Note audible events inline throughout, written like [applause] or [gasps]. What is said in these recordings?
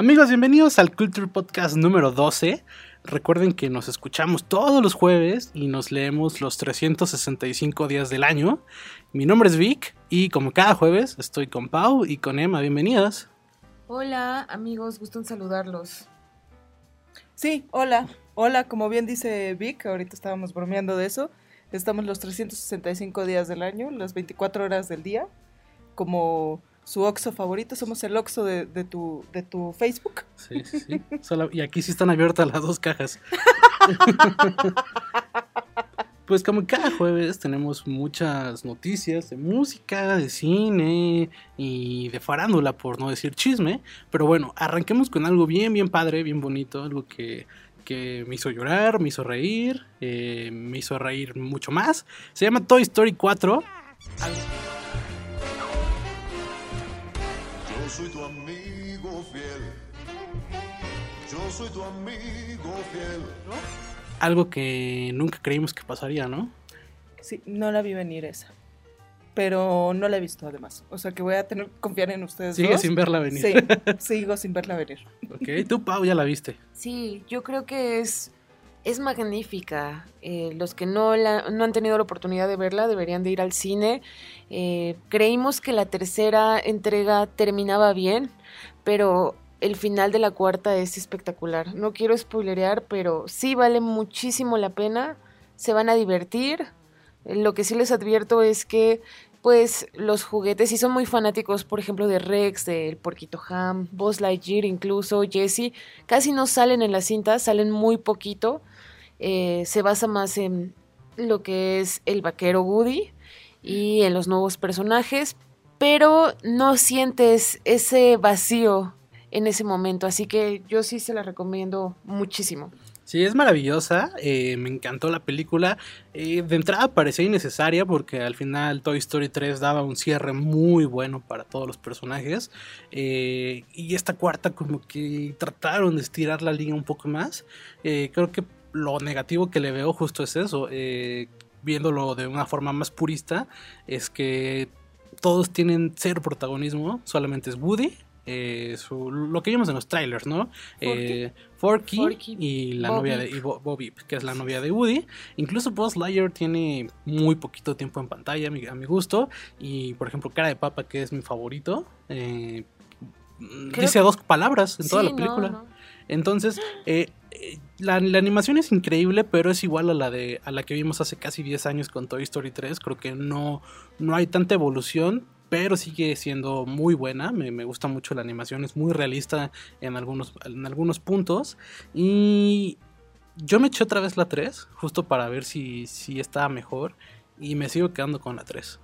Amigos, bienvenidos al Culture Podcast número 12. Recuerden que nos escuchamos todos los jueves y nos leemos los 365 días del año. Mi nombre es Vic y como cada jueves estoy con Pau y con Emma. Bienvenidas. Hola amigos, gusto en saludarlos. Sí, hola. Hola, como bien dice Vic, ahorita estábamos bromeando de eso. Estamos los 365 días del año, las 24 horas del día, como su Oxo favorito. Somos el Oxo de, tu, de tu Facebook. Sí, sí, sí. y aquí sí están abiertas las dos cajas. [laughs] pues como cada jueves tenemos muchas noticias de música, de cine y de farándula, por no decir chisme. Pero bueno, arranquemos con algo bien, bien padre, bien bonito, algo que, que me hizo llorar, me hizo reír, eh, me hizo reír mucho más. Se llama Toy Story 4 soy tu amigo fiel. Yo soy tu amigo fiel. Algo que nunca creímos que pasaría, ¿no? Sí, no la vi venir esa. Pero no la he visto además. O sea que voy a tener que confiar en ustedes. Sigue sin verla venir. Sí, sigo sin verla venir. Ok, tú Pau ya la viste. Sí, yo creo que es es magnífica. Eh, los que no, la, no han tenido la oportunidad de verla deberían de ir al cine. Eh, creímos que la tercera entrega terminaba bien, pero el final de la cuarta es espectacular. No quiero spoilerear, pero sí vale muchísimo la pena. Se van a divertir. Lo que sí les advierto es que pues los juguetes, si son muy fanáticos, por ejemplo, de Rex, del Porquito Ham, Buzz Lightyear, incluso Jesse, casi no salen en la cinta, salen muy poquito. Eh, se basa más en lo que es el vaquero Woody y en los nuevos personajes, pero no sientes ese vacío en ese momento, así que yo sí se la recomiendo muchísimo. Sí, es maravillosa, eh, me encantó la película. Eh, de entrada parecía innecesaria porque al final Toy Story 3 daba un cierre muy bueno para todos los personajes. y esta cuarta como que trataron de estirar la línea un poco más. creo que lo negativo que le veo justo es eso, eh, viéndolo de una forma más purista, es que todos tienen cero protagonismo, solamente es Woody. Eh, lo que vimos en los trailers, ¿no? Forky, eh, y la novia de Bobby, que es la novia de Woody. Incluso Buzz Lightyear tiene muy poquito tiempo en pantalla, a mi, gusto. Y por ejemplo, Cara de Papa, que es mi favorito, dice dos palabras en toda la película. Entonces, la, animación es increíble, pero es igual a la de a la que vimos hace casi 10 años con Toy Story 3. Creo que no, no hay tanta evolución, pero sigue siendo muy buena. Me, gusta mucho la animación, es muy realista en algunos, en algunos puntos. Y yo me eché otra vez la 3, justo para ver si, si estaba mejor. Y me sigo quedando con la 3.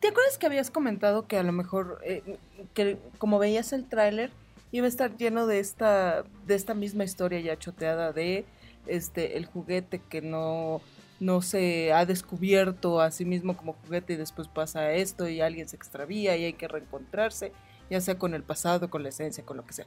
¿Te acuerdas que habías comentado que a lo mejor, eh, que como veías el tráiler, iba a estar lleno de esta, de esta misma historia ya choteada de este el juguete que no, no se ha descubierto a sí mismo como juguete y después pasa esto y alguien se extravía y hay que reencontrarse, ya sea con el pasado, con la esencia, con lo que sea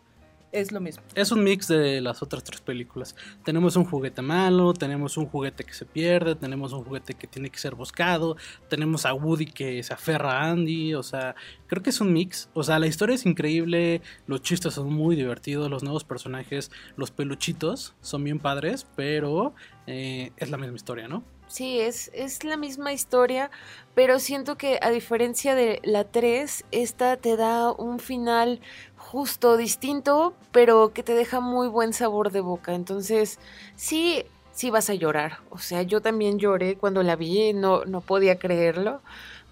es lo mismo. Es un mix de las otras tres películas. Tenemos un juguete malo, tenemos un juguete que se pierde, tenemos un juguete que tiene que ser buscado, tenemos a Woody que se aferra a Andy, o sea, creo que es un mix. O sea, la historia es increíble, los chistes son muy divertidos, los nuevos personajes, los peluchitos son bien padres, pero eh, es la misma historia, ¿no? Sí, es, es la misma historia, pero siento que a diferencia de la 3, esta te da un final justo, distinto, pero que te deja muy buen sabor de boca. Entonces, sí, sí vas a llorar. O sea, yo también lloré cuando la vi, no, no podía creerlo.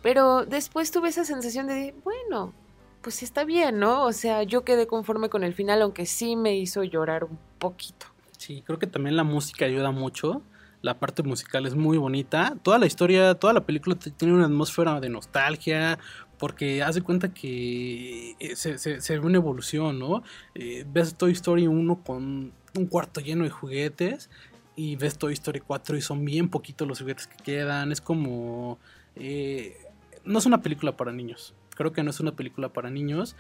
Pero después tuve esa sensación de, bueno, pues está bien, ¿no? O sea, yo quedé conforme con el final, aunque sí me hizo llorar un poquito. Sí, creo que también la música ayuda mucho. La parte musical es muy bonita. Toda la historia, toda la película tiene una atmósfera de nostalgia, porque haz de cuenta que eh, se, ve una evolución, ¿no? Eh, ves Toy Story 1 con un cuarto lleno de juguetes y ves Toy Story 4 y son bien poquitos los juguetes que quedan. Es como... Eh, no es una película para niños. Creo que no es una película para niños.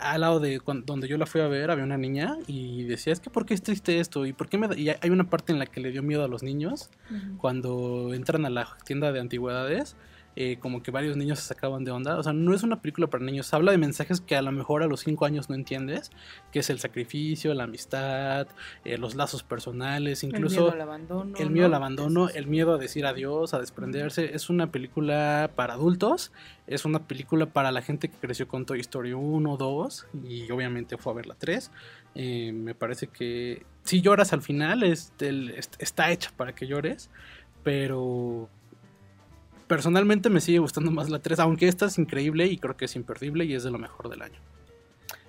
al lado de donde yo la fui a ver había una niña y decía, es que ¿por qué es triste esto? ¿Y por qué me Y hay una parte en la que le dio miedo a los niños cuando entran a la tienda de antigüedades eh, como que varios niños se sacaban de onda. O sea, no es una película para niños, habla de mensajes que a lo mejor a los 5 años no entiendes, que es el sacrificio, la amistad, eh, los lazos personales, incluso el miedo al abandono. El miedo al ¿no? abandono, el miedo a decir adiós, a desprenderse. Es una película para adultos, es una película para la gente que creció con Toy Story 1, 2 y obviamente fue a ver la 3. Eh, me parece que si lloras al final, es está hecha para que llores, pero personalmente me sigue gustando más la 3, aunque esta es increíble y creo que es imperdible y es de lo mejor del año.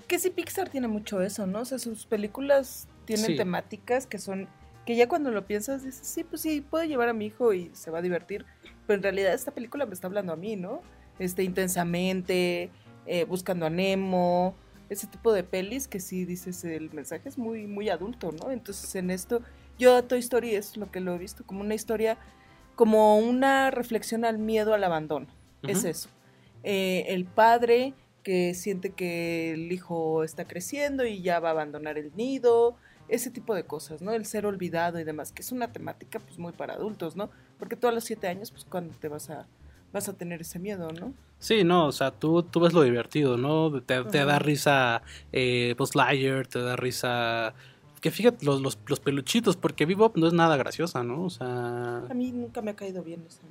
Que sí, Pixar tiene mucho eso, ¿no? O sea, sus películas tienen Sí. temáticas que son. que ya cuando lo piensas dices, sí, pues sí, puedo llevar a mi hijo y se va a divertir. Pero en realidad esta película me está hablando a mí, ¿no? Este, intensamente, eh, buscando a Nemo, ese tipo de pelis que sí dices, el mensaje es muy, muy adulto, ¿no? Entonces en esto, yo a Toy Story es lo que lo he visto, como una historia, como una reflexión al miedo al abandono. Es eso. Eh, el padre que siente que el hijo está creciendo y ya va a abandonar el nido, ese tipo de cosas, ¿no? El ser olvidado y demás, que es una temática pues muy para adultos, ¿no? Porque tú a los siete años, pues cuando te vas a, vas a tener ese miedo, ¿no? Sí, no, o sea, tú, tú ves lo divertido, ¿no? Te, te da risa eh, Buzz Lightyear, te da risa... Que fíjate, los, los, los peluchitos, porque Bebop no es nada graciosa, ¿no? O sea... A mí nunca me ha caído bien eso.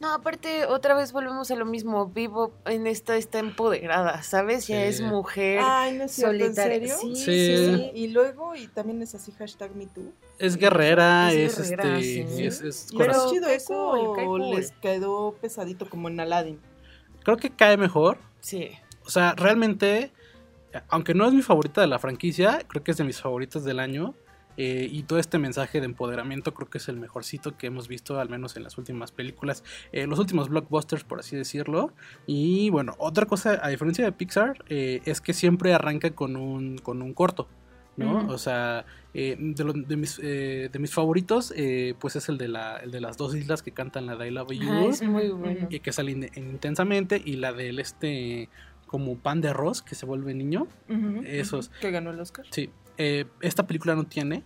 No, aparte, otra vez volvemos a lo mismo. Vivo en esta está empoderada, ¿sabes? Ya es mujer. Ay, no es cierto, ¿en solitaria. serio? Sí, Sí. sí, sí. Y luego, y también es así, hashtag MeToo. Es guerrera, Es es, guerrera, este... sí. Es, es ¿Les corazón- es chido eso cool, o cool. les quedó pesadito como en Aladdin? Creo que cae mejor. Sí. O sea, realmente, aunque no es mi favorita de la franquicia, creo que es de mis favoritas del año. eh, y todo este mensaje de empoderamiento creo que es el mejorcito que hemos visto, al menos en las últimas películas, eh, los últimos blockbusters, por así decirlo. Y bueno, otra cosa, a diferencia de Pixar, eh, es que siempre arranca con un, con un corto. ¿no? O sea, eh, de, lo- de mis, eh, de mis favoritos, eh, pues es el de, la, el de las dos islas que cantan la de I Love You Ajá, es muy Ujú, bueno. y que sale in- intensamente y la del este como pan de arroz que se vuelve niño Ujú, Esos. Que ganó el Oscar. sí eh, esta película no tiene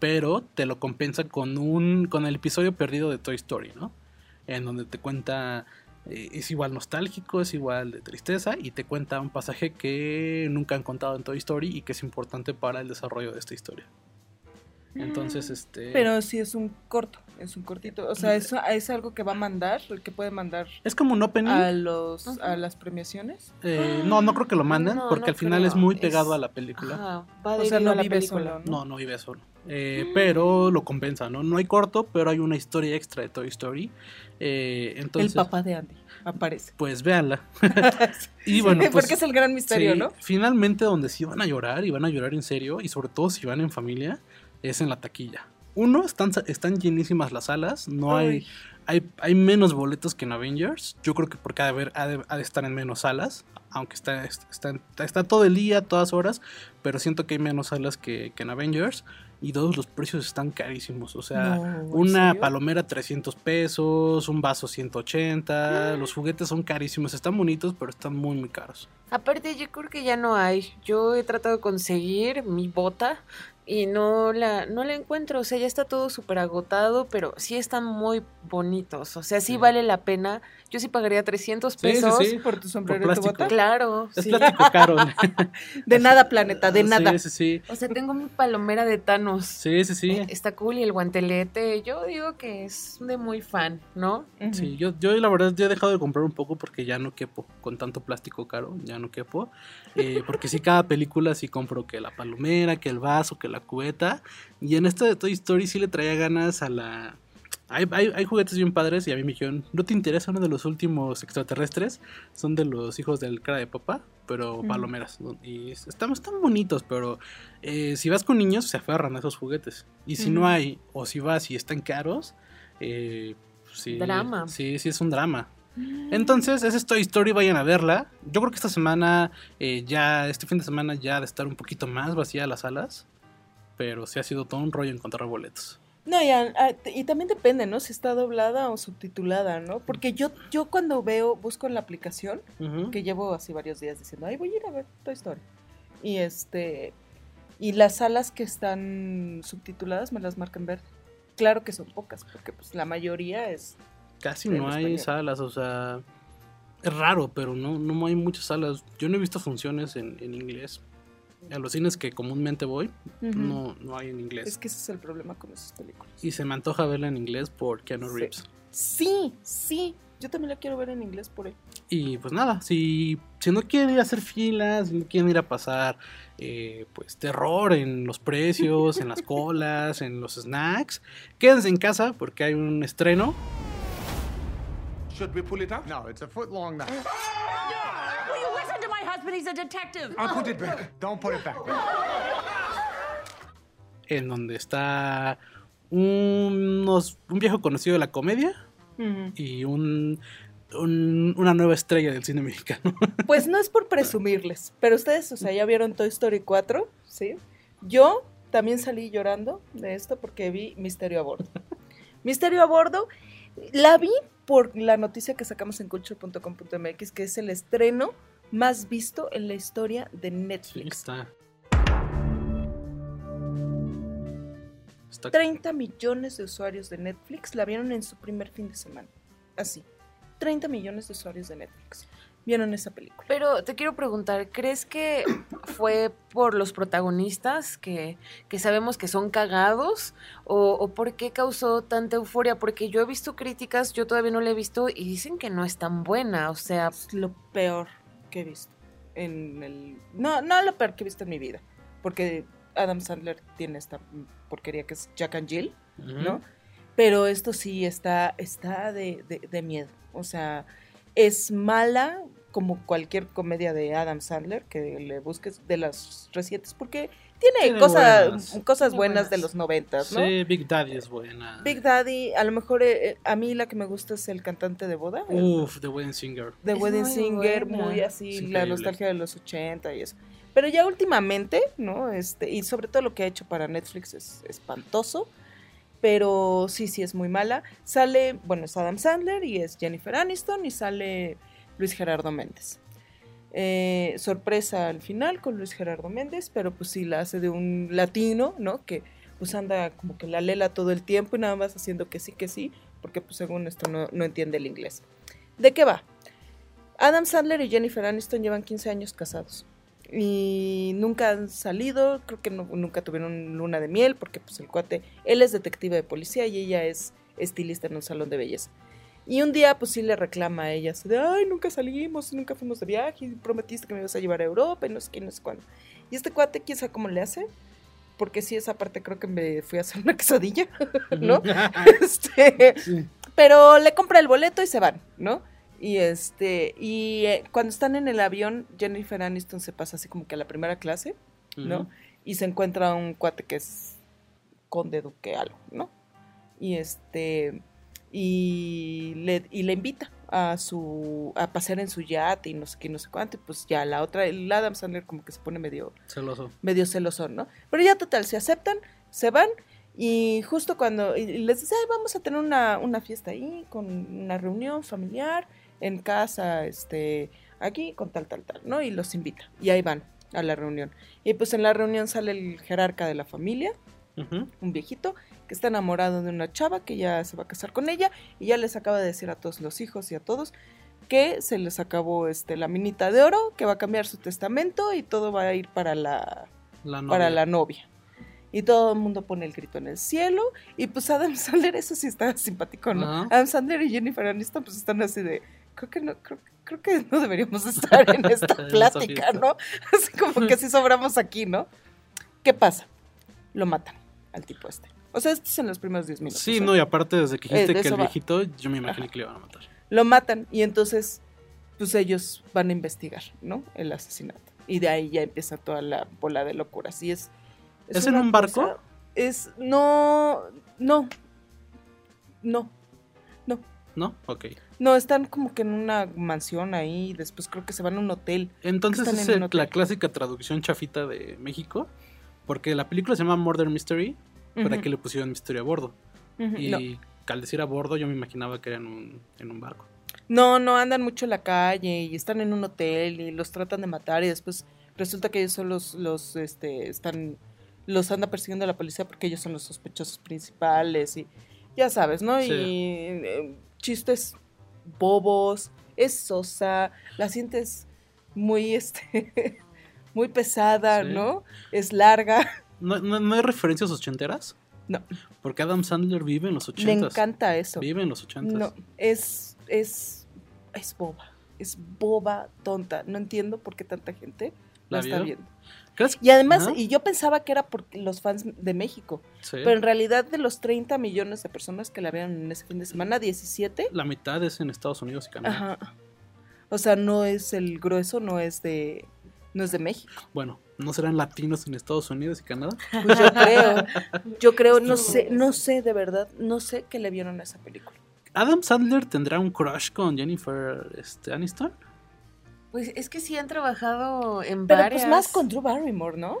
pero te lo compensa con un con el episodio perdido de Toy Story no en donde te cuenta eh, es igual nostálgico es igual de tristeza y te cuenta un pasaje que nunca han contado en Toy Story y que es importante para el desarrollo de esta historia entonces este Pero sí es un corto, es un cortito. O sea, es, es algo que va a mandar, que puede mandar es como un opening a los a las premiaciones. eh, no no creo que lo manden No, porque no al final es muy pegado Es- a la película Ajá, va O sea, no a la vive película. solo, ¿no? No, no vive solo. Eh, pero lo compensa, ¿no? No hay corto, pero hay una historia extra de Toy Story. Eh, entonces, el papá de Andy aparece. pues véanla. [laughs] y bueno, pues, Porque es el gran misterio, sí, ¿no? Finalmente, donde sí van a llorar y van a llorar en serio, y sobre todo si van en familia, es en la taquilla. Uno, están, están llenísimas las salas, no hay, Ay. hay, hay menos boletos que en Avengers. Yo creo que porque ha de, haber- ha de, ha de estar en menos salas, aunque está, está, está todo el día, todas horas, pero siento que hay menos salas que, que en Avengers. Y todos los precios están carísimos. O sea, No, ¿en una serio? palomera 300 pesos, un vaso 180. Los juguetes son carísimos. Están bonitos, pero están muy, muy caros. Aparte, yo creo que ya no hay. Yo he tratado de conseguir mi bota y no la, no la encuentro. O sea, ya está todo súper agotado, pero sí están muy bonitos. O sea, sí, Sí. vale la pena. Yo sí pagaría 300 Sí, sí, pesos. sí. Por tu sombrero y tu bota. Claro, Es sí. plástico [laughs] caro. De nada, planeta, de Sí, nada. Sí, sí, O sea, tengo mi palomera de Thanos. sí. Sí, sí, Eh, sí. Está cool y el guantelete. Yo digo que es de muy fan, ¿no? Sí, yo, yo la verdad ya he dejado de comprar un poco porque ya no quepo con tanto plástico caro, ya no quepo. Eh, porque sí, cada película sí compro que la palomera, que el vaso, que la cubeta. Y en esta de Toy Story sí le traía ganas a la... Hay, hay, hay juguetes bien padres y a mí me dijeron, ¿no te interesa uno de los últimos extraterrestres? Son de los hijos del cara de papá, pero palomeras. Y están, están bonitos, pero eh, si vas con niños se aferran a esos juguetes. Y si no hay, o si vas y están caros, eh, sí, Drama. Sí, sí, es un drama. Entonces, esa es Toy Story, vayan a verla. Yo creo que esta semana, eh, ya, este fin de semana ya de estar un poquito más vacía las salas. Pero sí ha sido todo un rollo encontrar boletos. No, y, a- a- y también depende, ¿no? Si está doblada o subtitulada, ¿no? Porque yo, yo cuando veo, busco en la aplicación, que llevo así varios días diciendo, ay, voy a ir a ver Toy Story. Y este, y las salas que están subtituladas me las marcan verde. Claro que son pocas, porque pues la mayoría es Casi no hay español. salas, o sea, es raro, pero no, no hay muchas salas. Yo no he visto funciones en, en inglés. A los cines que comúnmente voy, no, no hay en inglés. Es que ese es el problema con esas películas. Y se me antoja verla en inglés por Keanu. Reeves. Sí, sí. Yo también la quiero ver en inglés por él. Y pues nada, si, si no quieren ir a hacer filas, si no quieren ir a pasar eh, pues terror en los precios, en las [laughs] colas, en los snacks, quédense en casa porque hay un estreno. Should we pull it out? No, it's a foot long now. Husband? He's a detective. I'll put it back. Don't put it back. en donde está unos, un viejo conocido de la comedia y un, un- una nueva estrella del cine mexicano. [laughs] Pues no es por presumirles, pero ustedes, o sea, ya vieron Toy Story 4, ¿sí? Yo también salí llorando de esto porque vi Misterio a bordo. [laughs] Misterio a bordo, la vi por la noticia que sacamos en culture.com.mx, que es el estreno más visto en la historia de Sí, Netflix. está. Está 30 millones de usuarios de Netflix la vieron en su primer fin de semana. Así. 30 millones de usuarios de Netflix vieron esa película. Pero te quiero preguntar, ¿crees que fue por los protagonistas que, que sabemos que son cagados? O, ¿O por qué causó tanta euforia? Porque yo he visto críticas, yo todavía no la he visto y dicen que no es tan buena. O sea, es lo peor que he visto en el no no lo peor que he visto en mi vida porque Adam Sandler tiene esta porquería que es Jack and Jill no pero esto sí está está de, de- de miedo. O sea es mala como cualquier comedia de Adam Sandler que le busques de las recientes porque tiene, Tiene cosas buenas. cosas Tiene buenas, buenas. de los noventas no Sí, Big Daddy es buena. Big Daddy a lo mejor eh, eh, a mí la que me gusta es el cantante de boda el- Uf, The Wedding Singer. The Es Wedding muy Singer, buena. muy así, la nostalgia de los 80 y eso. Pero ya últimamente, ¿no? Este, y sobre todo lo que ha hecho para Netflix es espantoso. Pero sí, sí es muy mala. Sale, bueno, es Adam Sandler y es Jennifer Aniston y sale Luis Gerardo Méndez. Eh, sorpresa al final con Luis Gerardo Méndez, pero pues sí la hace de un latino, ¿no? Que pues anda como que la lela todo el tiempo y nada más haciendo que sí, que sí, porque pues según esto no, no entiende el inglés. ¿De qué va? Adam Sandler y Jennifer Aniston llevan 15 años casados y nunca han salido, creo que nunca tuvieron luna de miel porque pues el cuate, él es detective de policía y ella es estilista en un salón de belleza. Y un día pues sí le reclama a ella, así de, ay, nunca salimos, nunca fuimos de viaje, prometiste que me ibas a llevar a Europa y no sé qué, no sé cuándo. Y este cuate, quién sabe cómo le hace, porque sí, esa parte creo que me fui a hacer una [laughs] quesadilla, ¿no? [laughs] Este, Sí. pero le compra el boleto y se van, ¿no? Y este, y eh, cuando están en el avión, Jennifer Aniston se pasa así como que a la primera clase, ¿no? Ujú. Y se encuentra un cuate que es conde duque algo, ¿no? Y este, y le, y le invita a su, a pasear en su yate y no sé qué, no sé cuánto, y pues ya la otra, el Adam Sandler como que se pone medio, Celoso. medio celosón, ¿no? Pero ya total, se aceptan, se van y justo cuando y- les dice, "Ay, vamos a tener una, una fiesta ahí, con una reunión familiar en casa, este, aquí, con tal, tal, tal, ¿no? Y los invita. Y ahí van a la reunión. Y pues en la reunión sale el jerarca de la familia, Ujú. un viejito, que está enamorado de una chava que ya se va a casar con ella y ya les acaba de decir a todos los hijos y a todos que se les acabó este la minita de oro, que va a cambiar su testamento y todo va a ir para la para la novia. Y todo el mundo pone el grito en el cielo. Y pues Adam [laughs] Sandler, eso sí está simpático, ¿no? Adam Sandler y Jennifer Aniston pues están así de, creo que no, creo, creo que no deberíamos estar [laughs] en esta plática. ¿no? Así como que [laughs] sí sobramos aquí, ¿no? ¿Qué pasa? Lo matan al tipo este. O sea, esto es en los primeros 10 minutos. Sí, ¿eh? no, y aparte desde que Eh, dijiste de que el va. viejito, yo me imaginé que le iban a matar. Lo matan y entonces pues ellos van a investigar, ¿no? El asesinato. Y de ahí ya empieza toda la bola de locuras. Y es... ¿Es en un barco? cosa- es... No... No. No. ¿No? Ok. No, están como que en una mansión ahí. Después creo que se van a un hotel. Entonces es en un el- hotel. la clásica traducción chafita de México. Porque la película se llama Murder Mystery. ¿Para Ujú, qué le pusieron Mystery a bordo? Y No. al decir a bordo, yo me imaginaba que era en un, en un barco. No, no, andan mucho en la calle y están en un hotel y los tratan de matar y después resulta que ellos son los, los, este, están, los anda persiguiendo la policía porque ellos son los sospechosos principales y ya sabes, ¿no? Sí. Y eh, chistes bobos, es sosa, la sientes muy, este, [laughs] muy pesada, Sí. ¿no? Es larga. ¿No, no, no hay referencias ochenteras? No, Porque Adam Sandler vive en los me ochentas. encanta eso. Vive en los ochentas. No, es, es, es boba, es boba, tonta. No entiendo por qué tanta gente ¿La la está viendo. ¿Crees? Y además, y yo pensaba que era por los fans de México, Sí. pero en realidad de los 30 millones de personas que la vieron en ese fin de semana, 17, La mitad es en Estados Unidos y Canadá. ajá. O sea, no es el grueso, no es de, no es de México. Bueno, ¿no serán latinos en Estados Unidos y Canadá? Pues yo creo, yo creo, no sé, no sé de verdad, no sé qué le vieron a esa película. ¿Adam Sandler tendrá un crush con Jennifer este, Aniston? Pues es que sí han trabajado en Pero varias. pues más con Drew Barrymore, ¿no?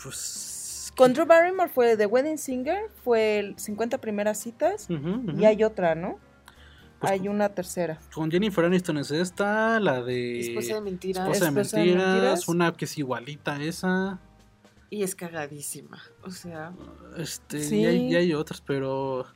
Pues. Con Drew Barrymore fue The Wedding Singer, fue el 50 primeras citas, y hay otra, ¿no? Pues hay una tercera. Con Jennifer Aniston es esta, la de. Esposa de mentiras. Esposa de Esposa de mentiras, una que es igualita a esa. Y es cagadísima. O sea, Este, Sí. y, hay, y hay otras, pero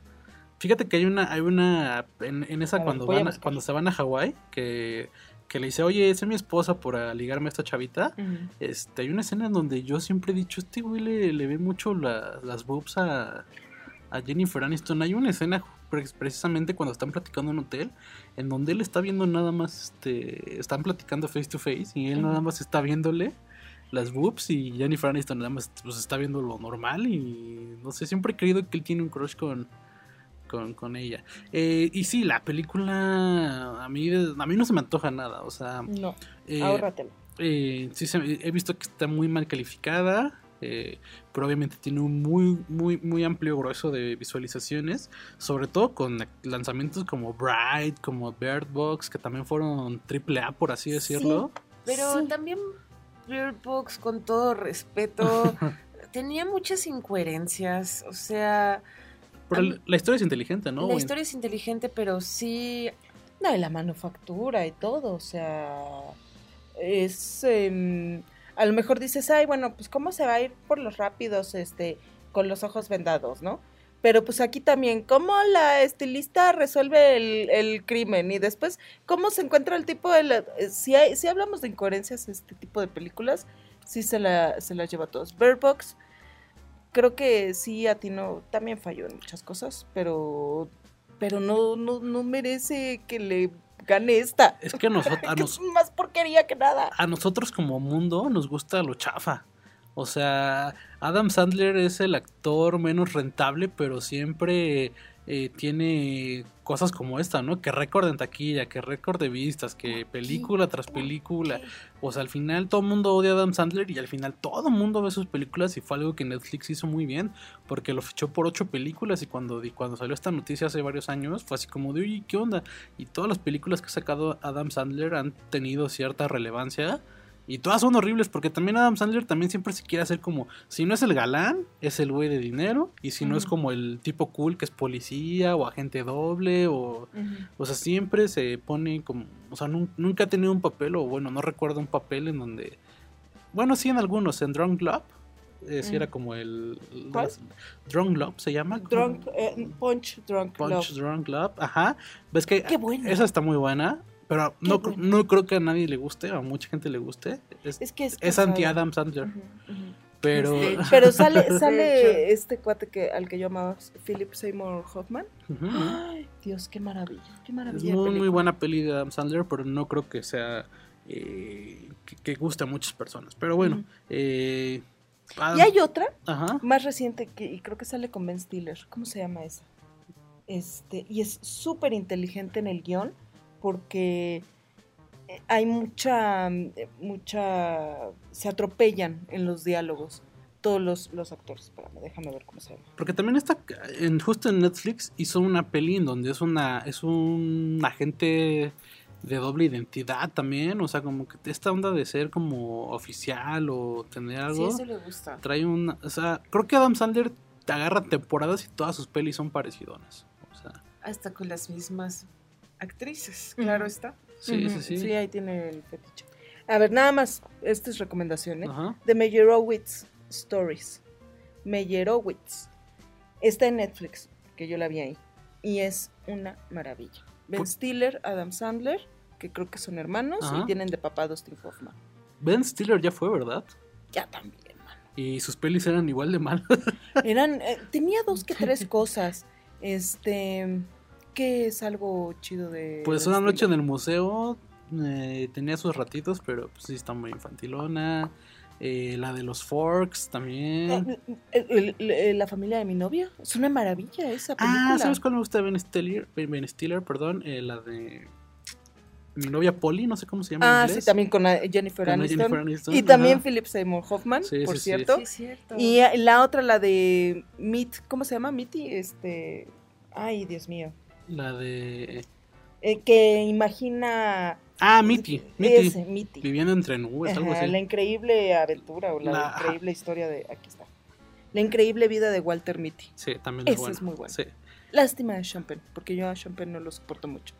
fíjate que hay una, hay una en, en esa ver, cuando van a- cuando se van a Hawái que, que le dice, oye, esa es mi esposa por ligarme a esta chavita. Este, hay una escena en donde yo siempre he dicho, este güey le, le ve mucho la- las boobs a, a Jennifer Aniston. Hay una escena precisamente cuando están platicando en un hotel, en donde él está viendo nada más, este, están platicando face to face y él nada más está viéndole las boobs y Jennifer Aniston nada más pues, está viendo lo normal y no sé, siempre he creído que él tiene un crush con, con, con ella. Eh, y sí, la película a mí, a mí no se me antoja nada, o sea... No, eh, ahórratelo. eh, sí, se- he visto que está muy mal calificada, eh, pero obviamente tiene un muy, muy, muy amplio grueso de visualizaciones, sobre todo con lanzamientos como Bright, como Bird Box, que también fueron triple A, por así decirlo. pero Sí. también Bird Box, con todo respeto, [laughs] tenía muchas incoherencias. O sea, Pero la historia es inteligente, ¿no? la historia es inteligente, pero sí No, y la manufactura y todo, o sea, es... em, a lo mejor dices, ay, bueno, pues cómo se va a ir por los rápidos, este, con los ojos vendados, ¿no? Pero pues aquí también, ¿cómo la estilista resuelve el, crimen? Y después, ¿cómo se encuentra el tipo de... la- eh, si, hay, si hablamos de incoherencias, este tipo de películas, sí se, la, se las lleva a todos. Bird Box, creo que sí, Atino también falló en muchas cosas, pero, pero no, no, no merece que le gane esta. Es que a, noso- [laughs] a Que nos- es más porquería que nada. a nosotros como mundo nos gusta lo chafa. O sea, Adam Sandler es el actor menos rentable, pero siempre eh, tiene cosas como esta, ¿no? Que récord en taquilla, que récord de vistas, que película tras película. O sea, al final todo el mundo odia a Adam Sandler y al final todo el mundo ve sus películas y fue algo que Netflix hizo muy bien porque lo fichó por ocho películas y cuando, y cuando salió esta noticia hace varios años fue así como de, oye, ¿qué onda? Y todas las películas que ha sacado Adam Sandler han tenido cierta relevancia y todas son horribles porque también Adam Sandler también siempre se quiere hacer como, si no es el galán, es el güey de dinero y si no es como el tipo cool que es policía o agente doble o... O sea, siempre se pone como. O sea, nun- nunca ha tenido un papel, o bueno, no recuerdo un papel en donde. Bueno, sí, en algunos. En Drunk Love. eh, sí, Mm. era como el. ¿Cuál? Drunk Love se llama. Drunk, eh, Punch Drunk Punch Love. Drunk Love. Ajá. Ves que. Qué buena. Esa está muy buena. Pero no, buena. no creo que a nadie le guste, a mucha gente le guste. Es, Es que es, es anti-Adam Sandler. Pero. Hecho. [laughs] Pero sale, sale este cuate que, al que yo amaba, Philip Seymour Hoffman. Ay, Dios, qué maravilla, qué Es maravilla. de muy, muy buena peli de Adam Sandler, pero no creo que sea. eh, que, que guste a muchas personas. Pero bueno. Eh, Adam- Y hay otra Ajá. más reciente que y creo que sale con Ben Stiller. ¿Cómo se llama esa? Este, y es súper inteligente en el guion porque eh, hay mucha, eh, mucha, se atropellan en los diálogos todos los, los actores. Espérame, déjame ver cómo se llama. Porque también está en, justo en Netflix hizo una peli en donde es una es un agente de doble identidad también, o sea, como que esta onda de ser como oficial o tener sí, algo eso le gusta. trae un, o sea, creo que Adam Sandler te agarra temporadas y todas sus pelis son parecidonas. O sea, Hasta con las mismas actrices, claro está. sí, sí, sí. Sí, ahí tiene el fetiche. A ver, nada más, esta es recomendación, ¿eh? The Meyerowitz Stories. Meyerowitz. Está en Netflix, que yo la vi ahí. Y es una maravilla. Ben Stiller, Adam Sandler, que creo que son hermanos y tienen de papá Dustin Hoffman. Ben Stiller ya fue, ¿verdad? Ya también, mano. Y sus pelis eran igual de malas. Eran, eh, tenía dos que tres [laughs] cosas. Este, que es algo chido de. Pues una noche en el museo eh, tenía sus ratitos, pero pues sí está muy infantilona. Eh, la de los Forks también. El- la familia de mi novia. Es una maravilla esa película. Ah, ¿sabes cuál me gusta Ben Stiller? Ben Ben Stiller, perdón. Eh, la de mi novia Polly, no sé cómo se llama en Ah, inglés. sí, también con Jennifer, Con Aniston. Jennifer Aniston, Y también. Philip Seymour Hoffman, Sí, por sí, cierto. Sí, es cierto. Y eh, la otra, la de Meet, ¿cómo se llama? Mitty, este. Ay, Dios mío. La de. Eh, que imagina. Ah, Mitty. Mitty. Ese. Viviendo entre nubes, algo Ajá, así. la increíble aventura o la, increíble historia de. Aquí está. La increíble vida de Walter Mitty. Sí, también Ese es bueno. es muy bueno. Sí. Lástima de Champagne, porque yo a Champagne no lo soporto mucho.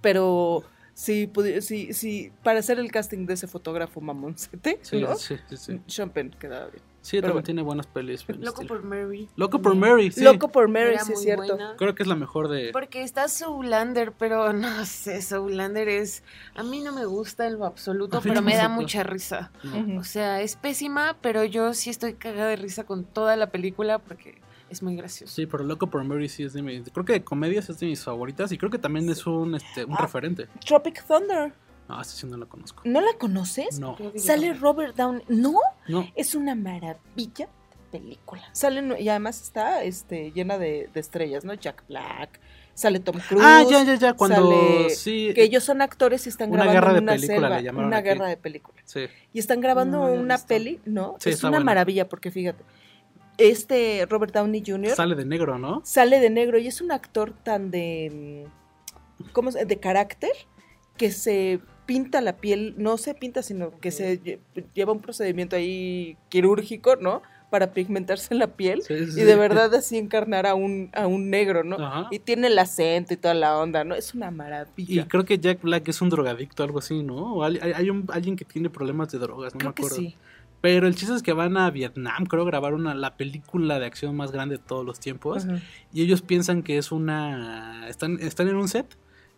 Pero si, si, si para hacer el casting de ese fotógrafo mamoncete, Sí, ¿no? sí, sí, sí. Champagne quedaba bien. Sí, Pero también bueno. tiene buenas pelis. Loco por Mary. Loco por. Mary, sí. Loco por Mary, Era sí es cierto. buena. Creo que es la mejor de. Porque está Zoolander, pero [laughs] no sé, Zoolander es... A mí no me gusta en lo absoluto, pero me da mucha risa. O sea, es pésima, pero yo sí estoy cagada de risa con toda la película porque es muy gracioso. Sí, pero Loco por Mary sí es de mis. Creo que de comedias es de mis favoritas y creo que también es un, este, un Ah. referente. Tropic Thunder, No, esta sí no la conozco. ¿no la conoces? No, Sale. Robert Downey. ¿No? no. Es una maravilla de película. Sale, y además está este, llena de, de estrellas, ¿no? Jack Black, sale Tom Cruise. Ah, ya, ya, ya. Cuando. sale- Sí. Que ellos son actores y están Una grabando guerra en de una película selva. le llamaron Una aquí. guerra de película. Sí. Y están grabando No una visto. peli, ¿no? Sí, es está una buena. maravilla porque fíjate, este Robert Downey Jr. Sale de negro, ¿no? sale de negro y es un actor tan de ¿cómo se- de carácter que se pinta la piel, no se pinta, sino que se lle- lleva un procedimiento ahí quirúrgico, ¿no? Para pigmentarse la piel Sí, sí, y de verdad así encarnar a un a un negro, ¿no? Ajá. Y tiene el acento y toda la onda, ¿no? Es una Y maravilla. creo que Jack Black es un drogadicto, algo así, ¿no? O hay, hay- un- alguien que tiene problemas de drogas, no Creo me que acuerdo. sí. Pero el chiste es que van a Vietnam, creo, grabar una, la película de acción más grande de todos los tiempos. Ajá. Y ellos piensan que es una. Están, están en un set.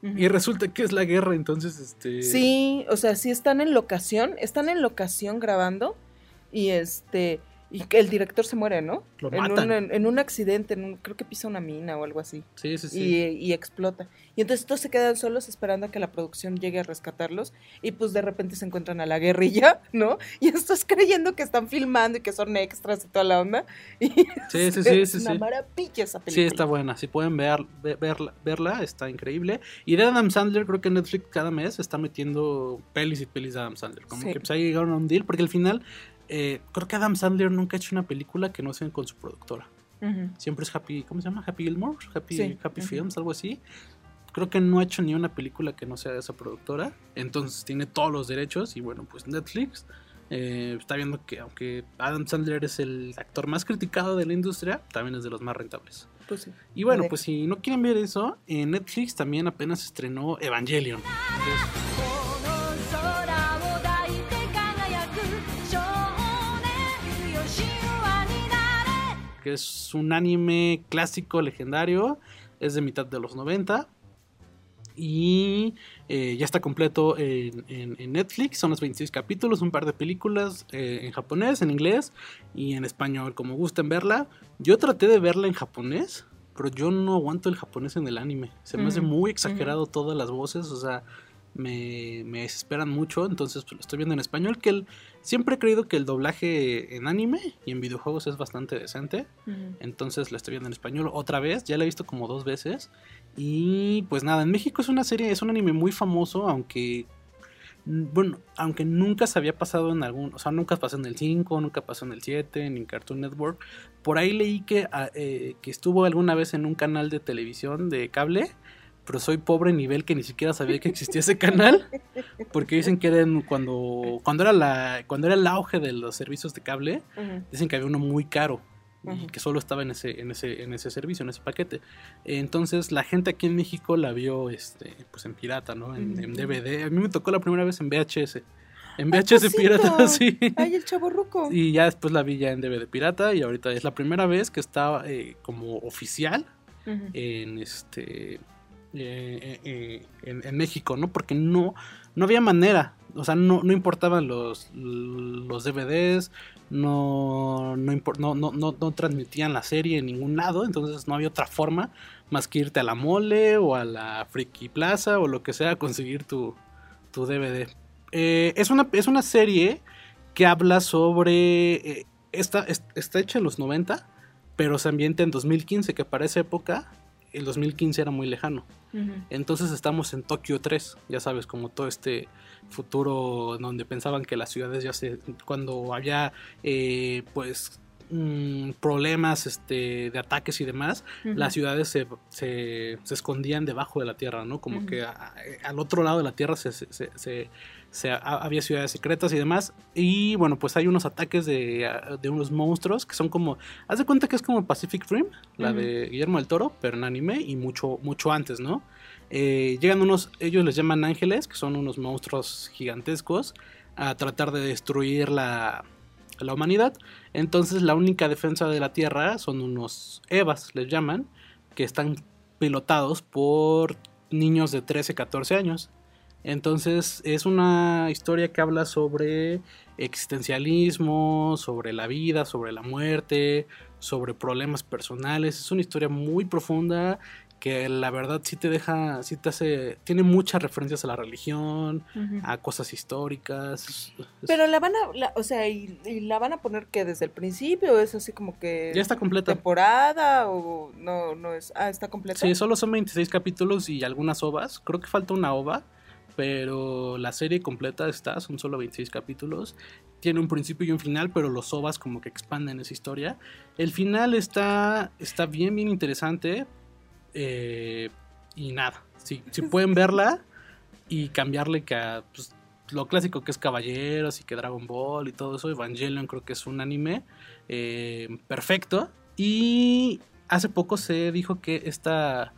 Y resulta que es la guerra, entonces, este. Sí, o sea, sí están en locación, están en locación grabando y este y que el director se muere, ¿no? Lo en, matan. Un, en, en un accidente, en un- creo que pisa una mina o algo así Sí, sí, sí. y, y explota. Y entonces todos se quedan solos esperando a que la producción llegue a rescatarlos y pues de repente se encuentran a la guerrilla, [laughs] ¿no? Y estás creyendo que están filmando y que son extras y toda la onda. Y Sí, sí, [laughs] sí, es sí, una sí. maravilla esa película. Sí, está buena. Si pueden ver, ve- verla, verla, está increíble. Y de Adam Sandler, creo que Netflix cada mes está metiendo pelis y pelis de Adam Sandler. Como Sí. que pues, ahí llegaron a un deal, porque al final, eh, creo que Adam Sandler nunca ha hecho una película que no sea con su productora. Ujú. Siempre es Happy, ¿cómo se llama? Happy Gilmore, Happy, Sí, Happy ujú. Films, algo así. Creo que no ha hecho ni una película que no sea de esa productora. Entonces tiene todos los derechos. Y bueno, pues Netflix eh, está viendo que aunque Adam Sandler es el actor más criticado de la industria, también es de los más rentables. Pues sí. Y bueno, Vale. pues si no quieren ver eso, en Netflix también apenas estrenó Evangelion. Entonces, que es un anime clásico, legendario, es de mitad de los 90 y eh, ya está completo en, en- en Netflix, son los 26 capítulos, un par de películas eh, en japonés, en inglés y en español, como gusten verla. Yo traté de verla en japonés, pero yo no aguanto el japonés en el anime, se me hace Ujú, muy exagerado todas las voces, o sea... Me, me desesperan mucho, entonces pues, lo estoy viendo en español. Que el, siempre he creído que el doblaje en anime y en videojuegos es bastante decente. Entonces la estoy viendo en español otra vez, ya la he visto como dos veces. Y pues nada, en México es una serie, es un anime muy famoso, aunque mm, bueno, aunque nunca se había pasado en algún, o sea, nunca pasó en el 5, nunca pasó en el 7, ni en Cartoon Network. Por ahí leí que, ah, eh, que estuvo alguna vez en un canal de televisión de cable, pero soy pobre nivel que ni siquiera sabía que existía ese canal, porque dicen que era en- cuando, cuando, era la, cuando era el auge de los servicios de cable, dicen que había uno muy caro y que solo estaba en ese, en ese, en ese servicio, en ese paquete. Entonces la gente aquí en México la vio este, pues en pirata, ¿no? En. DVD. A mí me tocó la primera vez en VHS. En ¡Ay, VHS pirata, [laughs] sí. Ay, el chavo ruco. Y ya después la vi ya en DVD pirata y ahorita es la primera vez que está eh, como oficial en este eh, eh, en, México, ¿no? Porque no, no había manera. O sea, no, no importaban los, los DVDs, no, no, no, no, transmitían la serie en ningún lado, entonces no había otra forma más que irte a la mole o a la Friki Plaza o lo que sea a conseguir tu, tu DVD. Eh, es, una, es una serie que habla sobre... eh, está, es- está hecha en los 90, pero se ambienta en 2015, que para esa época el 2015 era muy lejano. Entonces estamos en Tokio 3, ya sabes, como todo este futuro donde pensaban que las ciudades ya se... cuando había eh, pues mm, problemas este, de ataques y demás, las ciudades se, se- se escondían debajo de la tierra, ¿no? Como que a- a- al otro lado de la tierra se, se- se- había ciudades secretas y demás. Y bueno, pues hay unos ataques de, ah, de unos monstruos que son como... Haz de cuenta que es como Pacific Rim, la de Guillermo del Toro, pero en anime y mucho, mucho antes, ¿no? Eh, llegan unos, ellos les llaman ángeles, que son unos monstruos gigantescos, a tratar de destruir la, la humanidad. Entonces la única defensa de la Tierra son unos Evas, les llaman, que están pilotados por niños de 13, 14 años. Entonces es una historia que habla sobre existencialismo, sobre la vida, sobre la muerte, sobre problemas personales. Es una historia muy profunda que la verdad sí te deja, sí te hace, tiene muchas referencias a la religión, a cosas históricas. Pero la van a, la- o sea, y, y la van a poner que desde el principio, es así como que ya está completa. temporada o no, no es, ah, está completa. Sí, solo son 26 capítulos y algunas ovas. Creo que falta una ova, pero la serie completa está, son solo 26 capítulos. Tiene un principio y un final, pero los ovas como que expanden esa historia. El final está, está bien, bien interesante. eh, y nada, si, si [laughs] pueden verla y cambiarle que a pues, lo clásico que es Caballeros y que Dragon Ball y todo eso, Evangelion creo que es un anime eh, perfecto. Y hace poco se dijo que esta,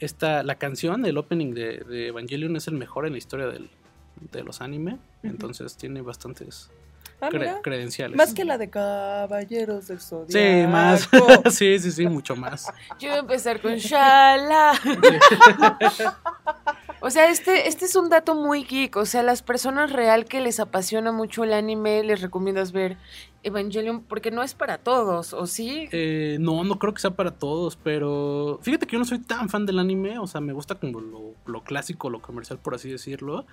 esta la canción, el opening de, de Evangelion es el mejor en la historia del- de los anime. Entonces tiene bastantes Ah, cre- mira. credenciales. Más que la de Caballeros del Zodiaco. Sí, más. [laughs] sí, sí, sí, mucho más. Yo voy a empezar con Shala. [laughs] O sea, este, este es un dato muy geek. O sea, las personas real que les apasiona mucho el anime, les recomiendas ver Evangelion porque no es para todos, ¿o sí? Eh, no, no creo que sea para todos, pero fíjate que yo no soy tan fan del anime, o sea, me gusta como lo, lo clásico, lo comercial, por así decirlo,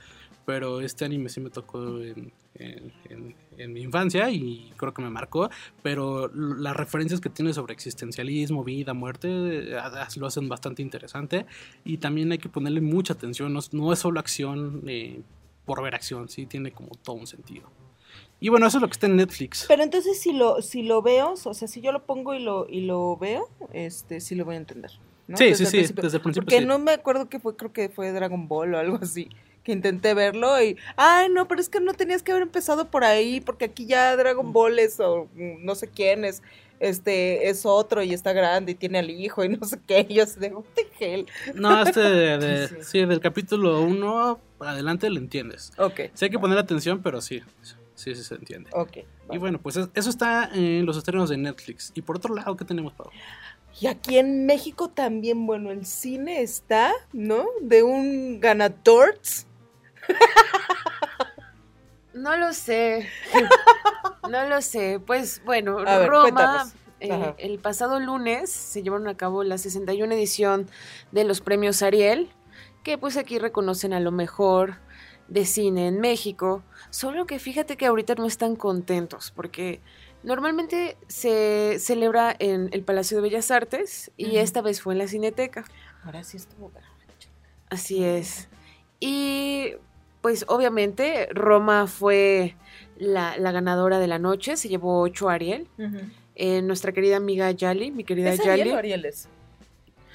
pero este anime sí me tocó en, en- en- en mi infancia y creo que me marcó, pero las referencias que tiene sobre existencialismo, vida, muerte, eh, lo hacen bastante interesante y también hay que ponerle mucha atención, no, es- no es solo acción eh, por ver acción, sí tiene como todo un sentido. Y bueno, eso es lo que está en Netflix. Pero entonces si lo, si lo veo, o sea, si yo lo pongo y lo, y lo veo, este, sí lo voy a entender. ¿no? Sí, Desde sí, sí, desde el principio Porque sí. no me acuerdo que fue, creo que fue Dragon Ball o algo así. Que intenté verlo y, ay, no, pero es que no tenías que haber empezado por ahí, porque aquí ya Dragon Ball es, o mm, no sé quién es, este, es otro y está grande y tiene al hijo y [laughs] no sé qué. Y yo así de, what the hell. No, este de, [laughs] de- Sí. sí, del capítulo 1 adelante lo entiendes. Ok, Sí hay que poner atención, pero sí, sí, sí se entiende. ok. Y bueno, pues es- eso está en los estrenos de Netflix. Y por otro lado, ¿qué tenemos, Pau? Y aquí en México también, bueno, el cine está, ¿no? De un Ganatorts. No lo sé. No lo sé. Pues bueno, A Roma. eh, el pasado lunes se llevaron a cabo la 61 edición de los premios Ariel, que pues aquí reconocen a lo mejor de cine en México. Solo que fíjate que ahorita no están contentos porque normalmente se celebra en el Palacio de Bellas Artes y esta vez fue en la Cineteca. Ahora sí estuvo. Así es. Y pues obviamente Roma fue la, la ganadora de la noche, se llevó ocho Ariel. Eh, nuestra querida amiga Yali, mi querida ¿Es Yali. Ariel o Arieles?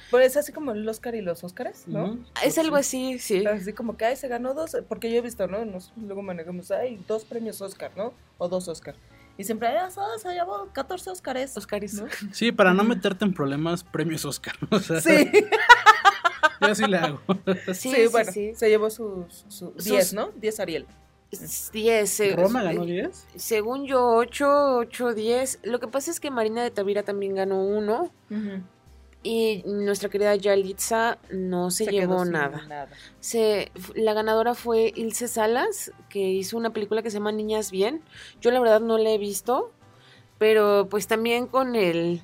Pues es así como el Oscar y los Oscars, ¿no? Es algo así, sí. Así como que, ay, se ganó dos, porque yo he visto, ¿no? Nos- luego manejamos, ay, dos premios Oscar, ¿no? O dos Oscar. Y siempre, ay, oh, se llevó 14 Oscars. Oscaris. ¿no? Sí, para no meterte en problemas, premios Oscar. [laughs] O sea, Sí, [laughs] yo así le hago. [laughs] Sí, sí, sí, bueno, sí. se llevó sus su Sus- 10, ¿no? 10 Ariel. Diez, eh, ¿Roma ganó eh, 10? Según yo, 8, 8, 10. Lo que pasa es que Marina de Tavira también ganó uno. Y nuestra querida Yalitza no se, quedó llevó sin nada. Se, la ganadora fue Ilse Salas, que hizo una película que se llama Niñas Bien. Yo la verdad no la he visto, pero pues también con el,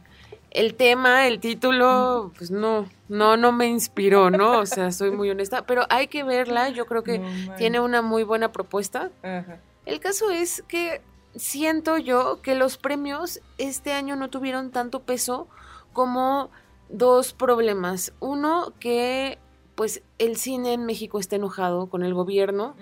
el tema, el título, pues no, no, no me inspiró, ¿no? O sea, soy muy honesta, pero hay que verla, yo creo que No tiene una muy buena propuesta. Ajá. El caso es que siento yo que los premios este año no tuvieron tanto peso como dos problemas. Uno, que pues el cine en México está enojado con el gobierno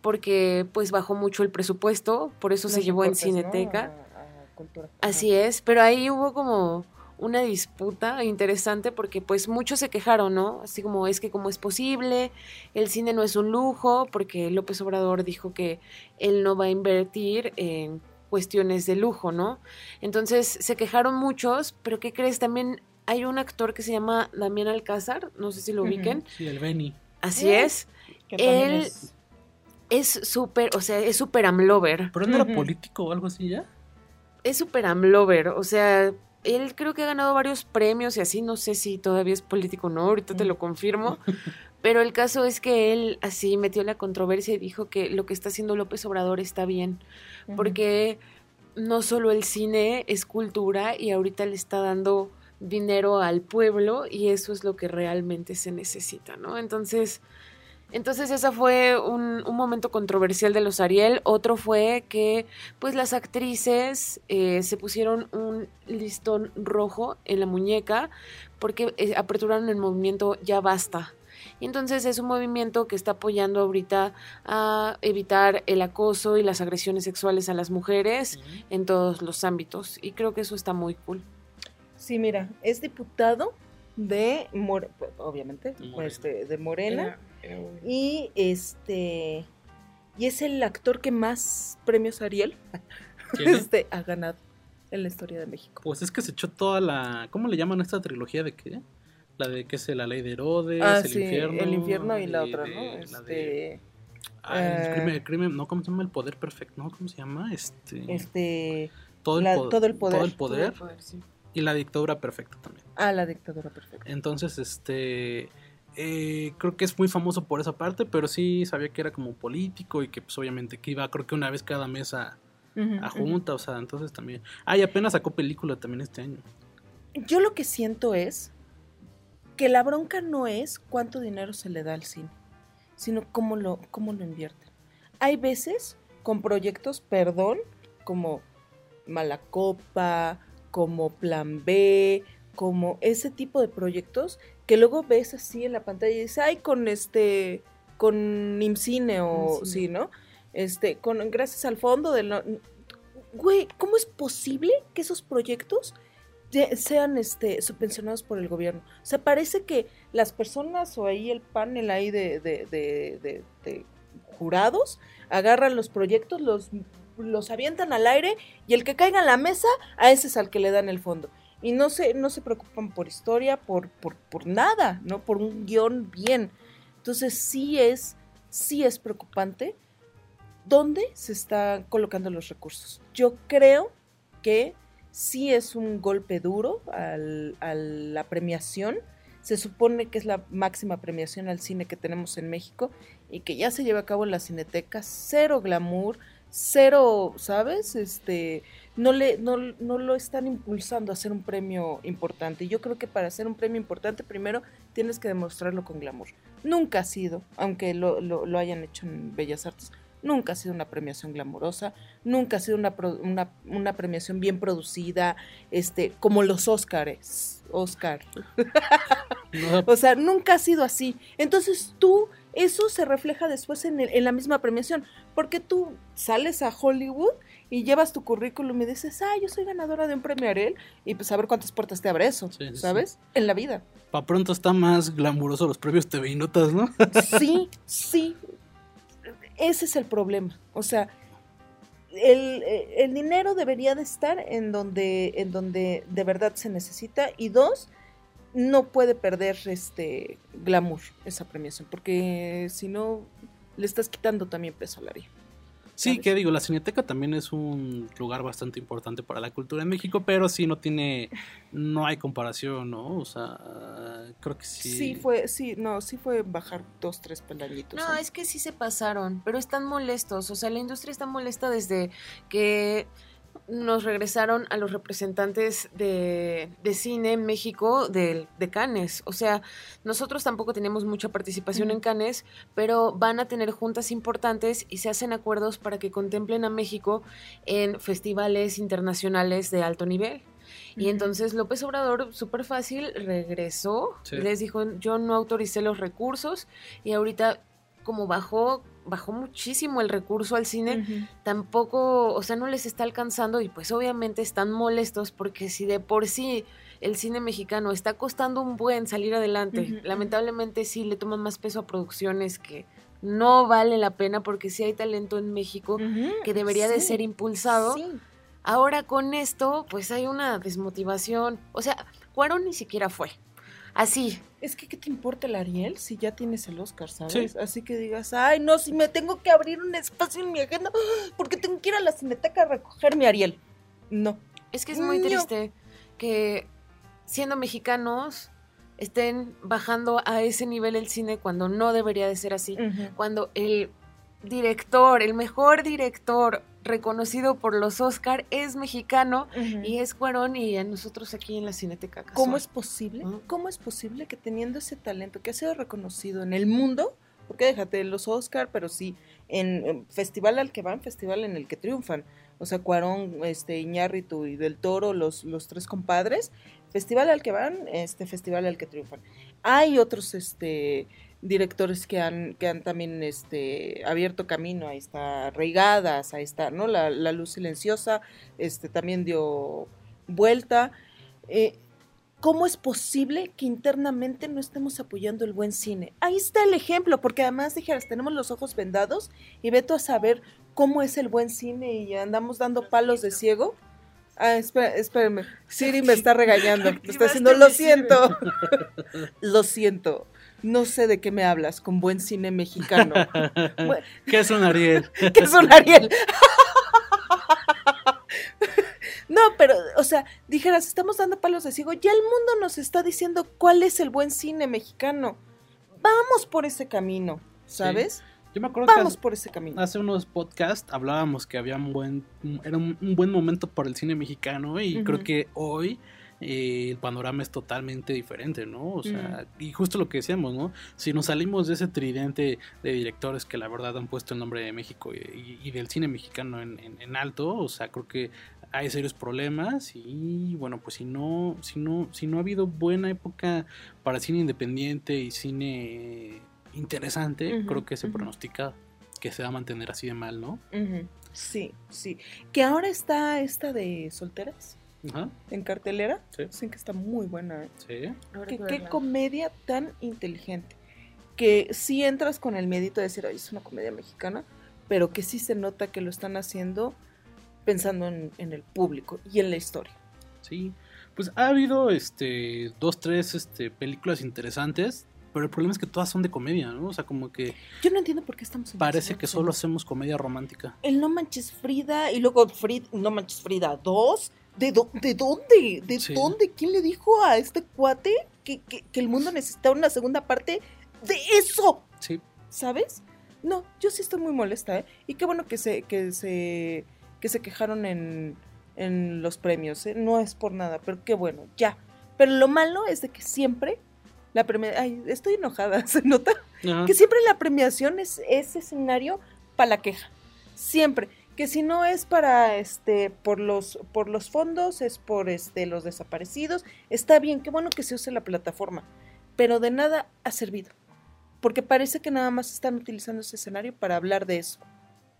porque pues bajó mucho el presupuesto, por eso se llevó en ¿no? Cineteca. A- a cultura. Así es, pero ahí hubo como una disputa interesante porque pues muchos se quejaron, ¿no? Así como es que cómo es posible, el cine no es un lujo, porque López Obrador dijo que él no va a invertir en cuestiones de lujo, ¿no? Entonces se quejaron muchos, pero ¿qué crees? También hay un actor que se llama Damián Alcázar, no sé si lo ubiquen, Sí, el Benny. así Eh. es, Que también él- es- es súper, o sea, es súper amlover. ¿Pero no era político o algo así ya? es super amlover, o sea, él creo que ha ganado varios premios y así, no sé si todavía es político o no, ahorita te lo confirmo, [laughs] pero el caso es que él así metió la controversia y dijo que lo que está haciendo López Obrador está bien, porque no solo el cine es cultura y ahorita le está dando dinero al pueblo y eso es lo que realmente se necesita, ¿no? Entonces, entonces ese fue un, un momento controversial de los Ariel. Otro fue que pues las actrices eh, se pusieron un listón rojo en la muñeca porque eh, aperturaron el movimiento Ya Basta. Y entonces es un movimiento que está apoyando ahorita a evitar el acoso y las agresiones sexuales a las mujeres en todos los ámbitos. Y creo que eso está muy cool. Sí, mira, es diputado de, More- obviamente, Morena. este, de Morena. Y este y es el actor que más premios Ariel [laughs] este, ha ganado en la historia de México. Pues es que se echó toda la. ¿Cómo le llaman a esta trilogía de qué? La de que es la ley de Herodes, ah, el sí, infierno. el infierno y la de- otra, ¿no? de- la de- Este, ah, el eh, crimen, el crimen, no, ¿cómo se llama? El poder perfecto, ¿no? ¿Cómo se llama? Este. este, todo, el la- po- todo el poder. Todo el poder y la dictadura perfecta también. ah, la dictadura perfecta. Entonces, este. Eh, creo que es muy famoso por esa parte, pero sí sabía que era como político y que, pues, obviamente, que iba, creo que una vez cada mes a, a junta, o sea, entonces también. Ah, y apenas sacó película también este año. Yo lo que siento es que la bronca no es cuánto dinero se le da al cine, sino cómo lo, cómo lo invierten. Hay veces con proyectos, perdón, como Malacopa, como Plan B, como ese tipo de proyectos que luego ves así en la pantalla y dices, ay, con este, con IMCINE o IMCINE. sí, ¿no? Este, con, gracias al fondo del... Güey, ¿cómo es posible que esos proyectos sean este, subvencionados por el gobierno. O sea, parece que las personas o ahí el panel ahí de- de- de jurados agarran los proyectos, los, los avientan al aire y el que caiga en la mesa, a ese es al que le dan el fondo. Y no se, no se preocupan por historia, por, por, por nada, ¿no? Por un guion bien. Entonces sí es, sí es preocupante dónde se están colocando los recursos. Yo creo que sí es un golpe duro al- a la premiación. Se supone que es la máxima premiación al cine que tenemos en México y que ya se lleva a cabo en la cineteca. Cero glamour, cero, ¿sabes? Este, no, le, no, no lo están impulsando a hacer un premio importante. Yo creo que para hacer un premio importante, primero tienes que demostrarlo con glamour. Nunca ha sido, aunque lo, lo- lo hayan hecho en Bellas Artes, nunca ha sido una premiación glamurosa, nunca ha sido una, pro- una, una premiación bien producida, este, como los Óscares. Oscar. No, [laughs] O sea, nunca ha sido así. Entonces tú, eso se refleja después en, el- en la misma premiación, porque tú sales a Hollywood y llevas tu currículum y dices, ah, yo soy ganadora de un premio Ariel, y pues a ver cuántas puertas te abre eso, Sí, sí, ¿sabes? En la vida. pa' pronto está más glamuroso los premios TV y notas, ¿no? [laughs] Sí, sí. Ese es el problema. O sea, el, eh, el dinero debería de estar en donde, en donde de verdad se necesita. Y dos, no puede perder este glamour esa premiación, porque si no, le estás quitando también peso al área. Sí, ¿sabes? que digo, la Cineteca también es un lugar bastante importante para la cultura en México, pero sí no tiene, no hay comparación, ¿no? O sea, creo que sí. Sí. fue, sí, no, sí fue bajar dos, tres peldañitos. No, ¿eh? es que sí se pasaron, pero están molestos. O sea, la industria está molesta desde que nos regresaron a los representantes de, de cine en México de, de Cannes. O sea, nosotros tampoco tenemos mucha participación en Cannes, pero van a tener juntas importantes y se hacen acuerdos para que contemplen a México en festivales internacionales de alto nivel. Y entonces López Obrador, súper fácil, regresó Sí. y les dijo, yo no autoricé los recursos y ahorita como bajó, bajó muchísimo el recurso al cine, tampoco, o sea, no les está alcanzando y pues obviamente están molestos porque si de por sí el cine mexicano está costando un buen salir adelante, lamentablemente sí le toman más peso a producciones que no vale la pena porque sí hay talento en México que debería de ser impulsado. sí. Ahora con esto, pues hay una desmotivación. O sea, Cuarón ni siquiera fue. Así. Es que, ¿qué te importa el Ariel si ya tienes el Oscar, sabes? Sí. Así que digas, ay, no, si me tengo que abrir un espacio en mi agenda [gasps] porque tengo que ir a la cineteca a recoger mi Ariel. No. Es que es muy No. triste que siendo mexicanos estén bajando a ese nivel el cine cuando no debería de ser así. Cuando el director, el mejor director reconocido por los Oscar es mexicano y es Cuarón y a nosotros aquí en la Cineteca. ¿Cómo casual. es posible? ¿Cómo es posible que teniendo ese talento que ha sido reconocido en el mundo, porque déjate los Oscar, pero sí en, en festival al que van, festival en el que triunfan, o sea, Cuarón, este Iñárritu y Del Toro, los, los tres compadres, festival al que van, este festival al que triunfan. Hay otros este directores que han, que han también este, abierto camino, ahí está Reigadas, ahí está, ¿no? La, la luz silenciosa, este también dio vuelta. Eh, ¿Cómo es posible que internamente no estemos apoyando el buen cine? Ahí está el ejemplo, porque además dijeras, tenemos los ojos vendados y veto a saber cómo es el buen cine y andamos dando palos de ciego. Ah, espera, espérenme. Siri me está regañando. [laughs] Me está diciendo, [laughs] lo siento. lo siento. No sé de qué me hablas con buen cine mexicano. [laughs] ¿Qué es un Ariel? [laughs] que es un Ariel. [laughs] No, pero, o sea, dijeras, estamos dando palos de ciego, ya el mundo nos está diciendo cuál es el buen cine mexicano. Vamos por ese camino, ¿sabes? Yo me acuerdo que Vamos hace, por ese camino. hace unos podcasts hablábamos que había un buen, era un, un buen momento para el cine mexicano y creo que hoy eh, el panorama es totalmente diferente, ¿no? O sea, y justo lo que decíamos, ¿no? Si nos salimos de ese tridente de directores que la verdad han puesto el nombre de México y, y- y del cine mexicano en, en- en alto, o sea, creo que hay serios problemas y bueno, pues si no, si no, si no ha habido buena época para cine independiente y cine interesante, creo que se ujú. pronostica que se va a mantener así de mal, ¿no? Sí, sí. Que ahora está esta de solteras Ajá, en cartelera. Sí. Dicen que está muy buena. ¿eh? sí. Que- qué verla. comedia tan inteligente. Que sí entras con el medito de decir, ay, es una comedia mexicana, pero que sí se nota que lo están haciendo pensando en, en el público y en la historia. Sí, pues ha habido este dos, tres este, películas interesantes, pero el problema es que todas son de comedia, ¿no? O sea, como que Yo no entiendo por qué estamos en parece que solo hacemos comedia romántica. El No Manches Frida y luego Frida, No Manches Frida 2. ¿De, dó- ¿De dónde? ¿De Sí. dónde? ¿Quién le dijo a este cuate que, que- que el mundo necesitaba una segunda parte de eso? Sí, ¿Sabes? No, yo sí estoy muy molesta, ¿eh? Y qué bueno que se, que se, que se quejaron en, en los premios, ¿eh? No es por nada, pero qué bueno, ya. Pero lo malo es de que siempre la premiación... Ay, estoy enojada, [laughs] ¿se nota? Ajá. Que siempre la premiación es ese escenario para la queja. Siempre. Que si no es para este por los por los fondos, es por este los desaparecidos, está bien, qué bueno que se use la plataforma, pero de nada ha servido. Porque parece que nada más están utilizando ese escenario para hablar de eso.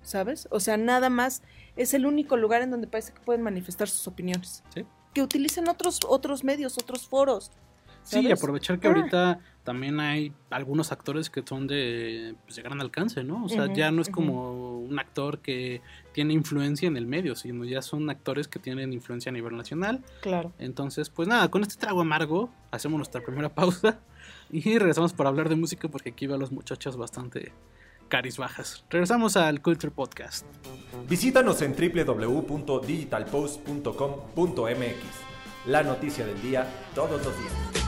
¿Sabes? O sea, nada más es el único lugar en donde parece que pueden manifestar sus opiniones. Sí. Que utilicen otros otros medios, otros foros. Sí, ¿sabes? aprovechar que Ah. ahorita también hay algunos actores que son de, pues, de gran alcance, ¿no? O sea, ya no es como un actor que tiene influencia en el medio, sino ya son actores que tienen influencia a nivel nacional. Claro. Entonces, pues nada, con este trago amargo hacemos nuestra primera [laughs] pausa y regresamos para hablar de música porque aquí veo a los muchachos bastante caris bajas. Regresamos al Culture Podcast. Visítanos en www.digitalpost.com.mx. La noticia del día todos los días.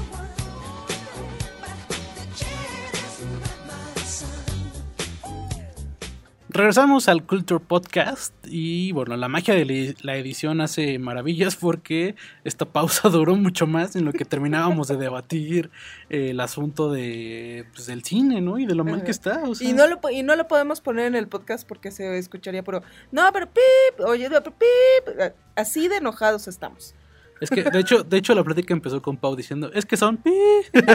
Regresamos al Culture Podcast y bueno, la magia de la edición hace maravillas porque esta pausa [laughs] duró mucho más en lo que terminábamos de debatir eh, el asunto de, pues, del cine, ¿no? Y de lo mal que está. o sea. Y no, lo, y no lo podemos poner en el podcast porque se escucharía, pero no, pero pip, oye, pero pip. Así de enojados estamos. Es que, de hecho, de hecho, la plática empezó con Pau diciendo, es que son. [laughs]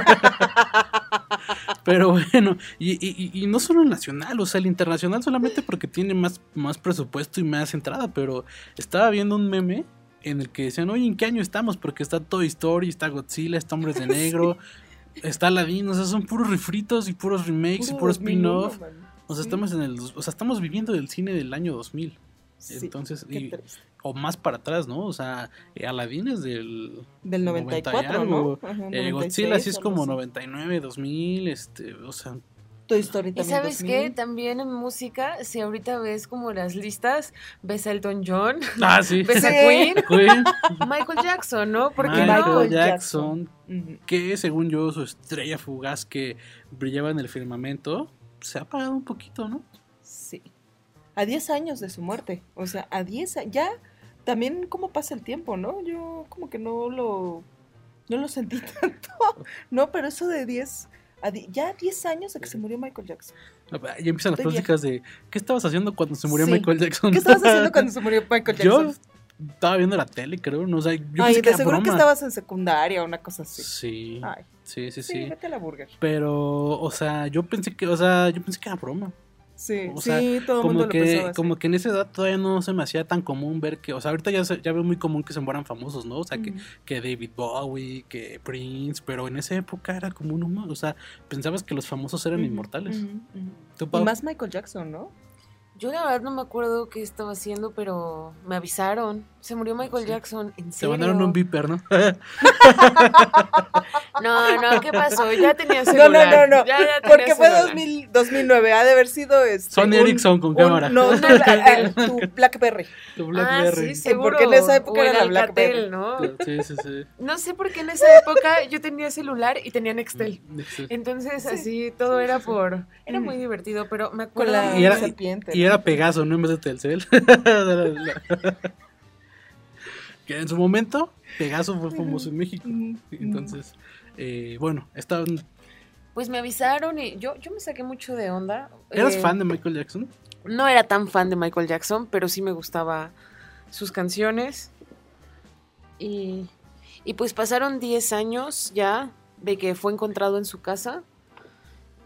Pero bueno, y, y- no solo el nacional, o sea, el internacional solamente porque tiene más, más presupuesto y más entrada, pero estaba viendo un meme en el que decían, oye, ¿en qué año estamos? Porque está Toy Story, está Godzilla, está Hombres de Negro, [laughs] está Aladdin, o sea, son puros refritos y puros remakes y Puro puros 2001, spin-off. O sea, Sí. estamos en el, o sea, estamos viviendo el cine del año 2000. Sí, Entonces, y-. o más para atrás, ¿no? O sea, eh, Aladdin es del Del 90 y 94, algo. ¿no? Ajá, Eh, 96, Godzilla sí es como así. 99, 2000, este, o sea, Toy Story ¿Y también. sabes 2000. qué? También en música, si ahorita ves como las listas, ves a Elton John, ah, sí. [laughs] ves a. Queen, [laughs] Queen, Michael Jackson, ¿no? Porque Michael no? Michael Jackson, Ujú. que según yo su estrella fugaz que brillaba en el firmamento, se ha apagado un poquito, ¿no? Sí. A 10 años de su muerte. O sea, a 10 a- ya también cómo pasa el tiempo, ¿no? Yo como que no lo no lo sentí [laughs] tanto. No, pero eso de 10 a di- ya 10 años de que se murió Michael Jackson. Ya empiezan las pláticas de ¿qué estabas haciendo cuando se murió Sí. Michael Jackson? ¿Qué estabas [laughs] haciendo cuando se murió Michael Yo Jackson? estaba viendo la tele, creo, no sé, yo Ay, pensé de seguro que estabas en secundaria o una cosa así. Sí, Ay, sí, sí, sí, sí. vete a la burger. Pero, o sea, yo pensé que, o sea, yo pensé que era broma. Sí, O sea, sí, todo el mundo lo que, pensaba así. como que en esa edad todavía no se me hacía tan común ver que, o sea, ahorita ya, se- ya veo muy común que se mueran famosos, ¿no? O sea, que, que David Bowie, que Prince, pero en esa época era como un humano, o sea, pensabas que los famosos eran inmortales. ujú, ujú. ¿Tú, Y más Michael Jackson, ¿no? Yo la verdad no me acuerdo qué estaba haciendo, pero me avisaron. Se murió Michael Sí. Jackson. ¿En Te serio? mandaron un viper, ¿no? [laughs] No, no, ¿qué pasó? Ya tenía No, celular. no, no, no. Ya, ya tenía Porque fue celular. 2000, 2009, ha de haber sido este, Sony un- Ericsson con un- cámara. No, no, [laughs] la- tu Blackberry. Tu Ah, Blackberry. sí, seguro. porque en esa época O era el la Alcatel, Blackberry. ¿no? Sí, sí, sí. No sé por qué en esa época yo tenía celular y tenía Nextel. Sí. Entonces, Sí, así todo era sí. por. Era muy divertido, pero me Con acuerdo. la Y era- serpiente. Y ¿no? Era Pegaso, no en vez de Telcel. [laughs] que en su momento, Pegaso fue famoso en México. Mm, Entonces, eh, bueno, estaban... Pues me avisaron y yo, yo me saqué mucho de onda. ¿Eras Eh, fan de Michael Jackson? No era tan fan de Michael Jackson, pero sí me gustaba sus canciones. Y, y pues pasaron 10 años ya de que fue encontrado en su casa.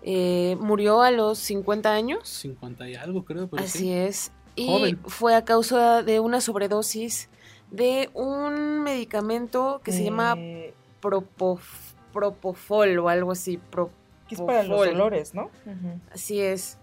Eh, murió a los 50 años. 50 y algo, creo, pero Así sí. es. Y Joven. fue a causa de una sobredosis de un medicamento que se llama Eh, Propof- Propofol o algo así. Que es para los dolores, ¿no? Así es.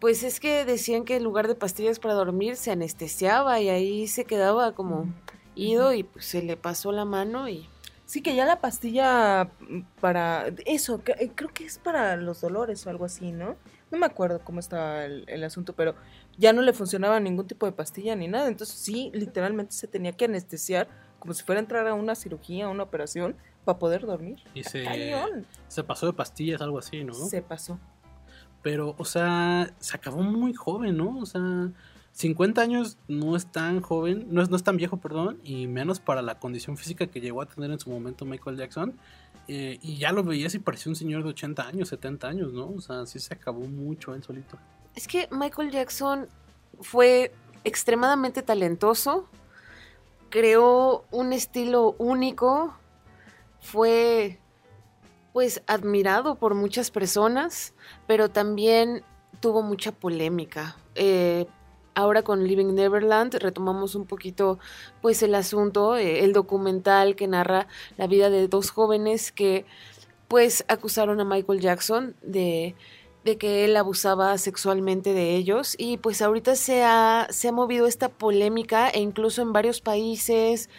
Pues es que decían que en lugar de pastillas para dormir se anestesiaba y ahí se quedaba como ido y pues se le pasó la mano y Sí, que ya la pastilla mm, para eso, eh, creo que es para los dolores o algo así, ¿no? No me acuerdo cómo estaba el, el asunto, pero ya no le funcionaba ningún tipo de pastilla ni nada. Entonces sí, literalmente se tenía que anestesiar como si fuera a entrar a una cirugía, a una operación, para poder dormir. Y se, Cañón. se pasó de pastillas, algo así, ¿no? Se pasó. Pero, o sea, se acabó muy joven, ¿no? O sea, 50 años no es tan joven, no es, no es tan viejo, perdón, y menos para la condición física que llegó a tener en su momento Michael Jackson. eh, y ya lo veías y parecía un señor de 80 años, 70 años, ¿no? O sea, sí se acabó mucho él solito. es que Michael Jackson fue extremadamente talentoso, creó un estilo único, fue pues admirado por muchas personas, pero también tuvo mucha polémica. Eh, ahora con Living Neverland retomamos un poquito pues el asunto, eh, el documental que narra la vida de dos jóvenes que pues acusaron a Michael Jackson de, de que él abusaba sexualmente de ellos y pues ahorita se ha, se ha movido esta polémica e incluso en varios países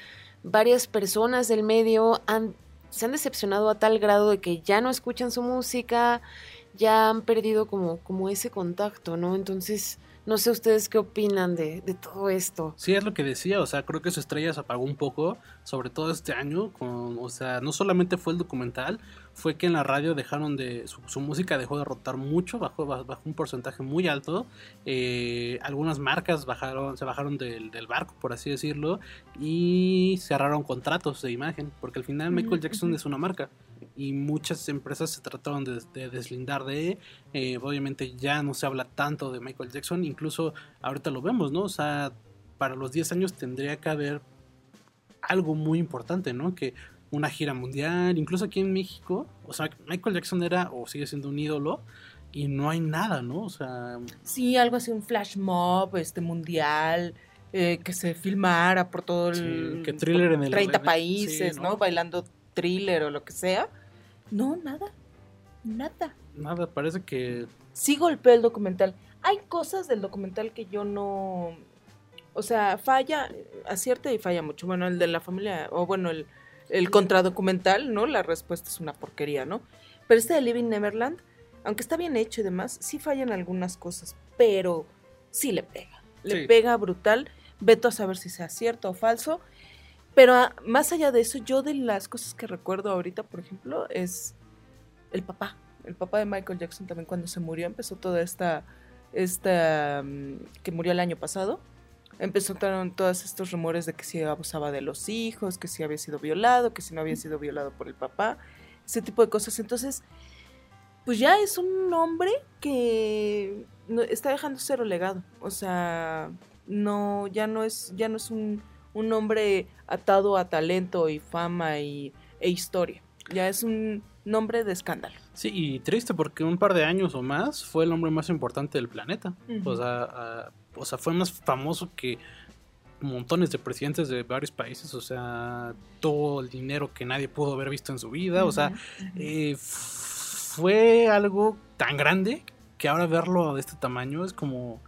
varias personas del medio han, se han decepcionado a tal grado de que ya no escuchan su música, ya han perdido como, como ese contacto, ¿no? Entonces, no sé ustedes qué opinan de, de todo esto. Sí, es lo que decía, o sea, creo que su estrella se apagó un poco, sobre todo este año, con, o sea, no solamente fue el documental, fue que en la radio dejaron de, su, su música dejó de rotar mucho, bajó, baj- bajó un porcentaje muy alto, eh, algunas marcas bajaron, se bajaron del, del barco, por así decirlo, y cerraron contratos de imagen, porque al final Michael Jackson es una marca. Y muchas empresas se trataron de, de deslindar de, eh, obviamente ya no se habla tanto de Michael Jackson, incluso ahorita lo vemos, ¿no? O sea, para los 10 años tendría que haber algo muy importante, ¿no? Que una gira mundial, incluso aquí en México, o sea, Michael Jackson era o sigue siendo un ídolo y no hay nada, ¿no? O sea, Sí, algo así, un flash mob, este, mundial, eh, que se filmara por todo el... Sí, que Thriller en el- 30 sí, países, ¿no? ¿no? Bailando thriller o lo que sea. No, nada, nada. nada, parece que Sí golpeó el documental. Hay cosas del documental que yo no... O sea, falla, acierta y falla mucho. Bueno, el de la familia, o bueno, el, el contradocumental, ¿no? La respuesta es una porquería, ¿no? Pero este de Living Neverland, aunque está bien hecho y demás, sí fallan algunas cosas, pero sí le pega. Le Sí. pega brutal. Veto a saber si sea cierto o falso. Pero ah, más allá de eso, yo de las cosas que recuerdo ahorita, por ejemplo, es el papá. El papá de Michael Jackson también cuando se murió empezó toda esta, esta mm, que murió el año pasado. Empezaron todos estos rumores de que si abusaba de los hijos, que si había sido violado, que si no había sido violado por el papá, ese tipo de cosas. Entonces, pues ya es un hombre que está dejando cero legado. O sea, no, ya no es, ya no es un, un hombre atado a talento y fama y, e historia. Ya es un nombre de escándalo. sí, y triste porque un par de años o más fue el hombre más importante del planeta. O sea, o sea, fue más famoso que montones de presidentes de varios países, o sea, todo el dinero que nadie pudo haber visto en su vida, o sea, eh, fue algo tan grande que ahora verlo de este tamaño es como,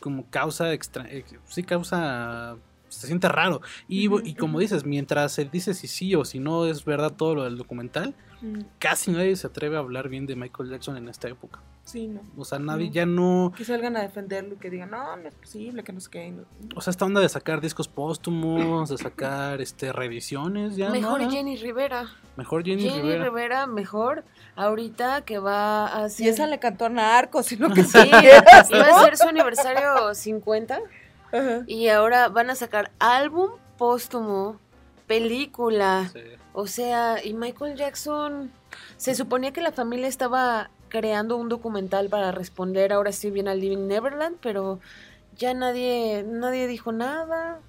como causa extra, eh, sí causa, se siente raro. Y, Ujú, y como dices, mientras se dice si sí o si no es verdad todo lo del documental, Mm, casi nadie se atreve a hablar bien de Michael Jackson en esta época. Sí, no. O sea, nadie No. ya no... Que salgan a defenderlo y que digan, no, no es posible, que no sé qué. no". O sea, esta onda de sacar discos póstumos, de sacar este reediciones, ya. Mejor. Jenny Rivera. Mejor Jenny, Jenny Rivera. Rivera. mejor ahorita que va a Si hacer... esa le cantó a Narcos, sino que Sí, sí. [laughs] iba a ser su aniversario 50 Ajá. y ahora van a sacar álbum póstumo, película, Sí. o sea, y Michael Jackson se suponía que la familia estaba creando un documental para responder ahora sí bien al Living Neverland, pero ya nadie nadie dijo nada.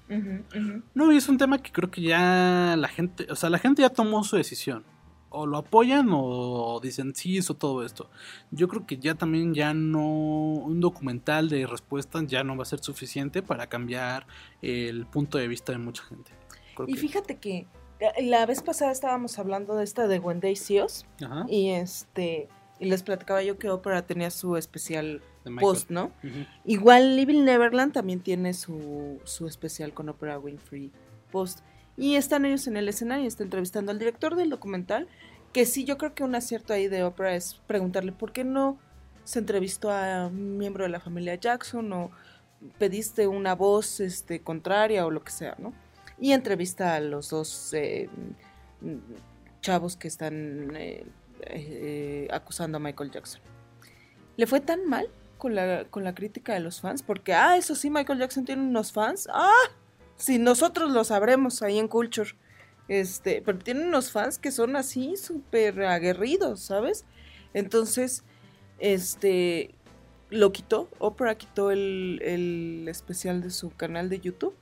No, y es un tema que creo que ya la gente, o sea, la gente ya tomó su decisión. O lo apoyan o dicen sí, hizo todo esto. Yo creo que ya también ya no, un documental de respuestas ya no va a ser suficiente para cambiar el punto de vista de mucha gente. Creo Y que- fíjate que la- la vez pasada estábamos hablando de esta de Wendy Ajá, y este y les platicaba yo que Opera tenía su especial post, ¿no? Igual Living Neverland también tiene su, su especial con Oprah Winfrey Post. Y están ellos en el escenario, está entrevistando al director del documental, que sí, yo creo que un acierto ahí de Oprah es preguntarle por qué no se entrevistó a un miembro de la familia Jackson o pediste una voz este, contraria o lo que sea, ¿no? Y entrevista a los dos eh, chavos que están eh, eh, acusando a Michael Jackson. ¿Le fue tan mal con la, con la crítica de los fans? Porque, ah, eso sí, Michael Jackson tiene unos fans. Ah, si nosotros lo sabremos ahí en Culture. Este, pero tiene unos fans que son así súper aguerridos, ¿sabes? Entonces, este, lo quitó, Oprah quitó el, el especial de su canal de YouTube.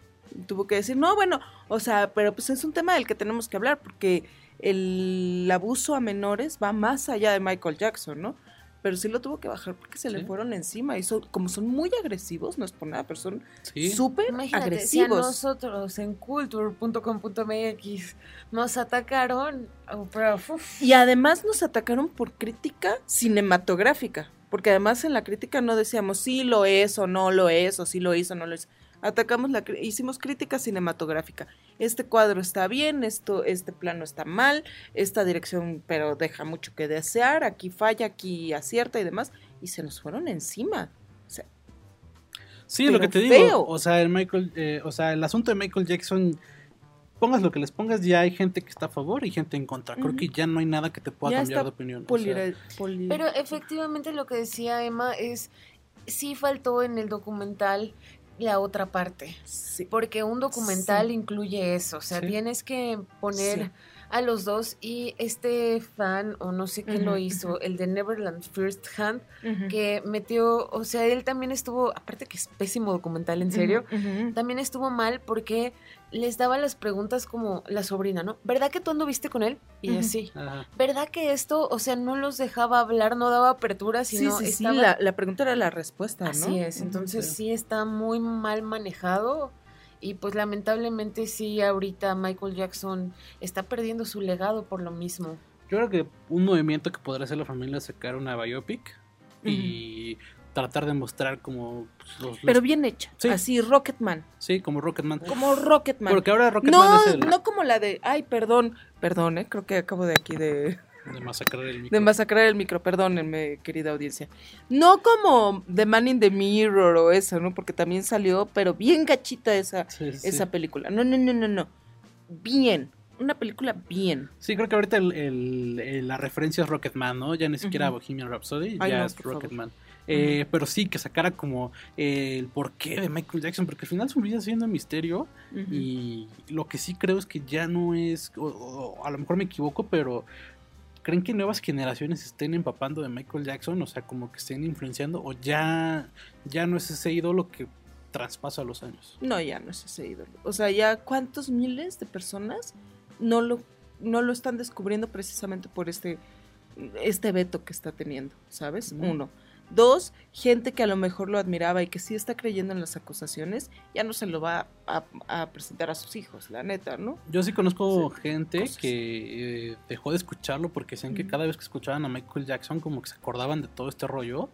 Tuvo que decir, no, bueno, o sea, pero pues es un tema del que tenemos que hablar porque el abuso a menores va más allá de Michael Jackson, ¿no? Pero sí lo tuvo que bajar porque se le Sí. fueron encima y son, como son muy agresivos, no es por nada, pero son Sí. súper si a agresivos. nosotros en culture.com.mx nos atacaron, oh, pero, Y además nos atacaron por crítica cinematográfica, porque además en la crítica no decíamos sí lo es o no lo es, o sí lo hizo o no lo es. Atacamos la hicimos crítica cinematográfica. Este cuadro está bien, esto, este plano está mal, esta dirección pero deja mucho que desear, aquí falla, aquí acierta y demás, y se nos fueron encima. O sea, Sí, lo que te feo. digo, o sea, el Michael, eh, o sea, el asunto de Michael Jackson, pongas lo que les pongas, ya hay gente que está a favor y gente en contra. Creo que ya no hay nada que te pueda ya cambiar está de opinión. o sea, Pero efectivamente lo que decía Emma es, sí faltó en el documental la otra parte. sí. Porque un documental Sí. incluye eso, o sea, Sí. tienes que poner a los dos y este fan, o no sé quién lo hizo, el de Neverland First Hand, que metió, o sea, él también estuvo, aparte que es pésimo documental, en serio, también estuvo mal porque les daba las preguntas como la sobrina, ¿no? ¿Verdad que tú anduviste con él? Y así. ajá. ¿Verdad que esto, o sea, no los dejaba hablar, no daba apertura, Sí, sino sí, sí, estaba... la, la pregunta era la respuesta, ¿no? Así es, entonces Sí. sí está muy mal manejado y pues lamentablemente sí ahorita Michael Jackson está perdiendo su legado por lo mismo. Yo creo que un movimiento que podría hacer la familia es sacar una biopic y tratar de mostrar como pues, los, Pero los- bien hecha, Sí. así Rocketman, sí, como Rocketman. como Rocketman. Porque ahora Rocketman no, es el no como la de, ay, perdón, perdón, eh, creo que acabo de aquí de, de masacrar el de micro. masacrar el micro, perdónenme, querida audiencia. No como The Man in the Mirror o eso, ¿no? Porque también salió, pero bien gachita esa, Sí, esa sí. película. No, no, no, no, no. Bien, una película bien. Sí, creo que ahorita el, el- el- la referencia es Rocketman, ¿no? Ya ni siquiera Ujú. Bohemian Rhapsody, Ay, ya no, es por favor. Eh, Pero sí, que sacara como eh, el porqué de Michael Jackson, porque al final su vida siendo un misterio y lo que sí creo es que ya no es, o, o a lo mejor me equivoco, pero ¿creen que nuevas generaciones estén empapando de Michael Jackson? O sea, como que estén influenciando o ya, ya no es ese ídolo que traspasa los años. No, ya no es ese ídolo. O sea, ya cuántos miles de personas no lo, no lo están descubriendo precisamente por este, este veto que está teniendo, ¿sabes? Uno. Dos, gente que a lo mejor lo admiraba y que sí está creyendo en las acusaciones, ya no se lo va a, a presentar a sus hijos, la neta, ¿no? Yo sí conozco Sí, gente cosas. que eh, dejó de escucharlo porque decían que cada vez que escuchaban a Michael Jackson como que se acordaban de todo este rollo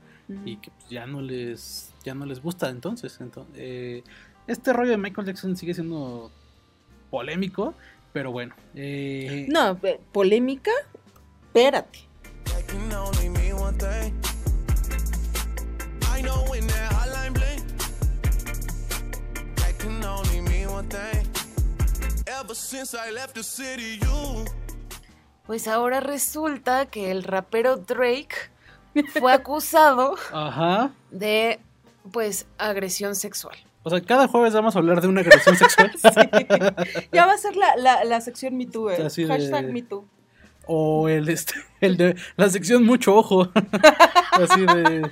y que pues, ya no les ya no les gusta entonces, entonces eh, este rollo de Michael Jackson sigue siendo polémico pero bueno eh, No, polémica, espérate. That can only mean one thing. I know when that hotline bling. That can only mean one thing. Ever since I left the city, you. Pues ahora resulta que el rapero Drake fue [laughs] acusado ajá de pues agresión sexual. o sea cada jueves vamos a hablar de una agresión sexual [laughs] Ya va a ser la, la, la sección MeToo, eh. Así de- Hashtag MeToo. o el este el de la sección mucho ojo [laughs] así de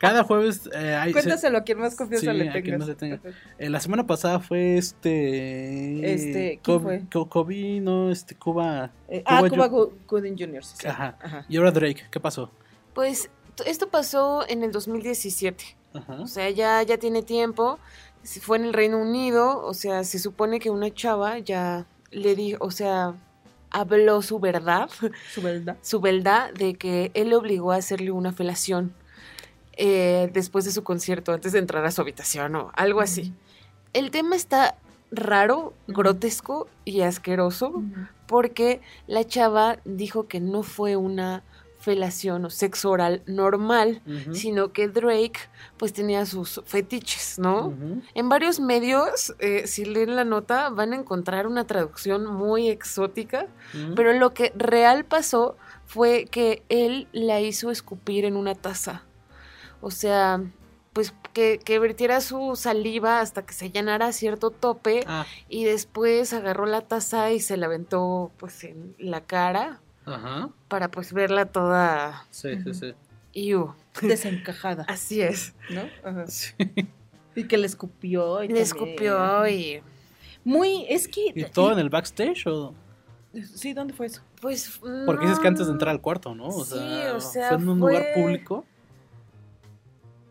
cada jueves eh, hay- se- Cuéntaselo a quien más confianza Sí, le a quien tengas. más le tenga. [laughs] Eh, la semana pasada fue este. Este, ¿quién fue? Kobe, no, este, Cuba. Eh, ah, Cuba Gooding Jr. sí, sí. Ajá. Ajá. Y ahora Drake, ¿qué pasó? Pues esto pasó en el 2017. Ajá. O sea, ya, ya tiene tiempo. Fue en el Reino Unido. O sea, se supone que una chava ya le dijo, o sea, habló su verdad, Su verdad. [laughs] su verdad de que él le obligó a hacerle una felación eh, después de su concierto, antes de entrar a su habitación o algo así. El tema está raro, grotesco y asqueroso porque la chava dijo que no fue una felación o sexo oral normal, sino que Drake pues tenía sus fetiches, ¿no? En varios medios, eh, si leen la nota, van a encontrar una traducción muy exótica, pero lo que real pasó fue que él la hizo escupir en una taza. O sea, pues que, que vertiera su saliva hasta que se llenara a cierto tope Ah, y después agarró la taza y se la aventó pues en la cara ajá. para pues verla toda... Sí, sí, sí. Iu. [laughs] Desencajada, Así es. ¿no? Ajá. Sí. Y que le escupió. Y Le también. escupió y... Muy, es que. ¿Y todo en el backstage o...? Sí, ¿dónde fue eso? Pues... Porque dices que antes de no. entrar al cuarto, ¿no? O Sí, sea, o sea, fue en un lugar público.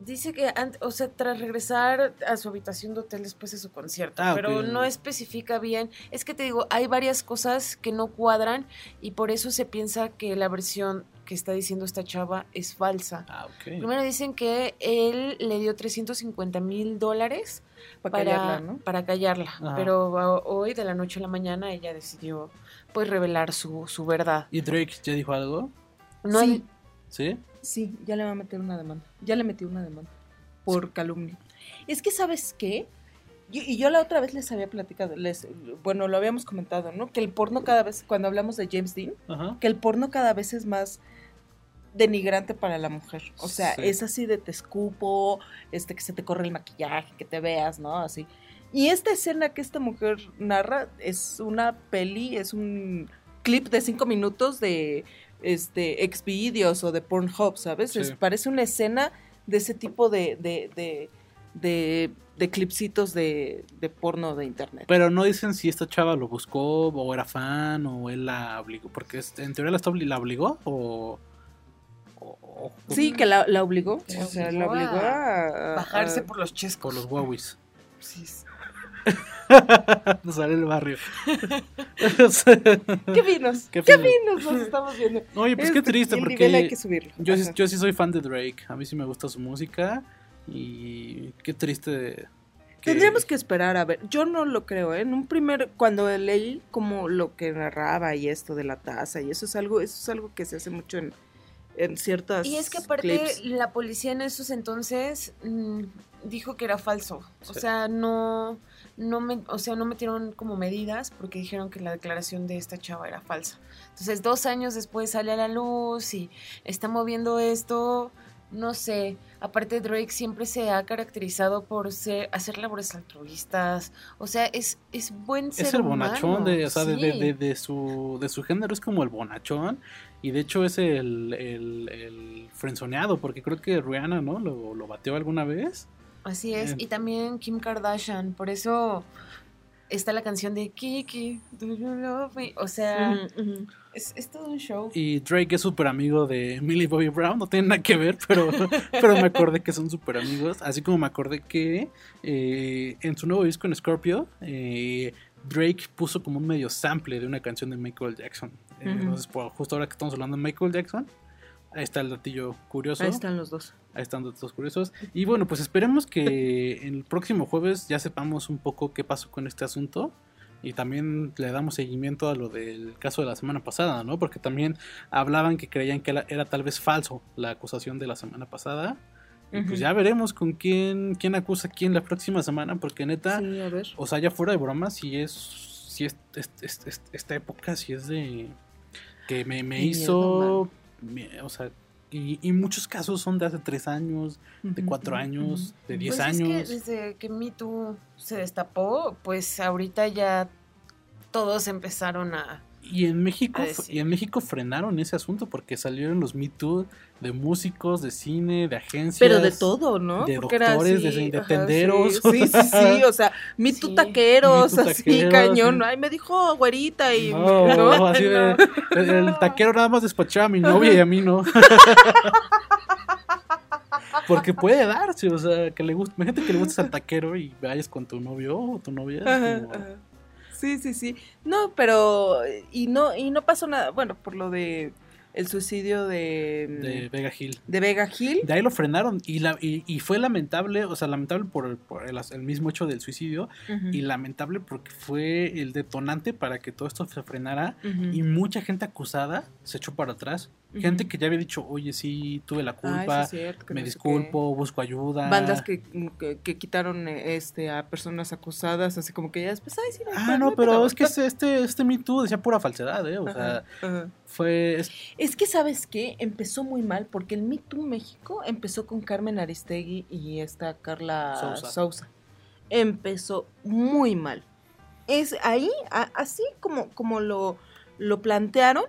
Dice que, ant- o sea, tras regresar a su habitación de hotel después de su concierto, Ah, pero no especifica bien. Es que te digo, hay varias cosas que no cuadran y por eso se piensa que la versión que está diciendo esta chava es falsa. Ah, ok. Primero dicen que él le dio 350 mil dólares Para para, callarla, ¿no? para callarla, pero hoy de la noche a la mañana ella decidió pues revelar su, su verdad. ¿Y Drake ya dijo algo? No Sí. ¿Sí? Sí, ya le va a meter una demanda. Ya le metí una demanda por calumnia. Es que, ¿sabes qué? Yo- y yo la otra vez les había platicado, les, bueno, lo habíamos comentado, ¿no? Que el porno cada vez, cuando hablamos de James Dean, Ajá. que el porno cada vez es más denigrante para la mujer. O sea, Sí. es así de te escupo, este, que se te corre el maquillaje, que te veas, ¿no? Así. Y esta escena que esta mujer narra es una peli, es un clip de cinco minutos de este Xvideos o de Pornhub, ¿sabes? Sí. Es- parece una escena de ese tipo de, de, de, de, de clipsitos de, de porno de internet. Pero no dicen si esta chava lo buscó o era fan o él la obligó. Porque en teoría la, la obligó o. o- Sí, que la, la obligó. O sea, la obligó a, a- Bajarse a- por los por chescos. los Huawis. Sí. [laughs] [laughs] Nos sale el barrio. [laughs] ¡Qué finos! Qué ¡Qué, finos. finos nos estamos viendo! Oye, pues qué Este, triste y el nivel hay que porque subirlo. yo, sí- Ajá. yo sí soy fan de Drake. A mí sí me gusta su música y qué triste. que- Tendríamos que esperar a ver. Yo no lo creo, ¿eh? En un primer, cuando leí como lo que narraba y esto de la taza y eso es algo, eso es algo que se hace mucho en, en ciertas Y es que aparte clips. la policía en esos entonces mm, dijo que era falso. O Sí. sea, no, no me, o sea, no metieron como medidas porque dijeron que la declaración de esta chava era falsa. Entonces, dos años después sale a la luz y está moviendo esto. No sé. Aparte, Drake siempre se ha caracterizado por ser, hacer labores altruistas. O sea, es, es buen ser Es el bonachón de, o sea, de, de- Sí. de- de su, de su género, es como el bonachón. Y de hecho es el, el, el frenzoneado, porque creo que Rihanna, ¿no? Lo, lo bateó alguna vez. Así es, y también Kim Kardashian, por eso está la canción de Kiki, do you love me? O sea, es, es todo un show. Y Drake es súper amigo de Millie Bobby Brown, no tiene nada que ver, pero, [laughs] pero me acordé que son súper amigos. Así como me acordé que eh, en su nuevo disco en Scorpio, eh, Drake puso como un medio sample de una canción de Michael Jackson. Eh. Entonces, pues, justo ahora que estamos hablando de Michael Jackson, ahí está el datillo curioso. Ahí están los dos. Ahí están datos curiosos. Y bueno, pues esperemos que [laughs] el próximo jueves ya sepamos un poco qué pasó con este asunto. Y también le damos seguimiento a lo del caso de la semana pasada, ¿no? Porque también hablaban que creían que era, era tal vez falso la acusación de la semana pasada. Y pues ya veremos con quién, quién acusa a quién la próxima semana, porque neta, Sí, a ver. o sea, ya fuera de broma, si es, si es, es- es- es- esta época, si es de que me, me miedo, hizo, o sea, y, y muchos casos son de hace tres años, de cuatro años, de diez Pues es que años. desde que Me Too se destapó, pues ahorita ya todos empezaron a... Y en México, a f- decir. y en México frenaron ese asunto porque salieron los Me Too de músicos, de cine, de agencias. Pero de todo, ¿no? de Porque era doctores, de- así, de ajá, tenderos. Sí, sí, sí, sí, [laughs] o sea, Sí. taqueros, Me Too así, taqueros, cañón. sí. Ay, me dijo güerita y... No, ¿no? así de, [laughs] el, el taquero nada más despachaba a mi novia y a mí no. [laughs] Porque puede darse, o sea, que le gusta, imagínate que le gustes al taquero y vayas con tu novio o tu novia. es Ajá, como- ajá. Sí, sí, sí. No, pero y no y no pasó nada, bueno, por lo de el suicidio de de Vega Hill. de Vega Hill. De ahí lo frenaron y, la, y, y fue lamentable, o sea, lamentable por, el, por el, el mismo hecho del suicidio y lamentable porque fue el detonante para que todo esto se frenara y mucha gente acusada se echó para atrás. Gente que ya había dicho, oye, sí, tuve la sí culpa, es cierto, me no disculpo, busco ayuda. Bandas que, que, que quitaron eh, este a personas acusadas, así como que ya después, ay, sí, Ah, no, pero es que este, este, este Me Too decía pura falsedad, ¿eh? O sea, ajá. fue... es- Es que, ¿sabes qué? Empezó muy mal, porque el Me Too México empezó con Carmen Aristegui y esta Carla Sousa. Sousa. Empezó muy mal. Es ahí, a- así como, como lo, lo plantearon,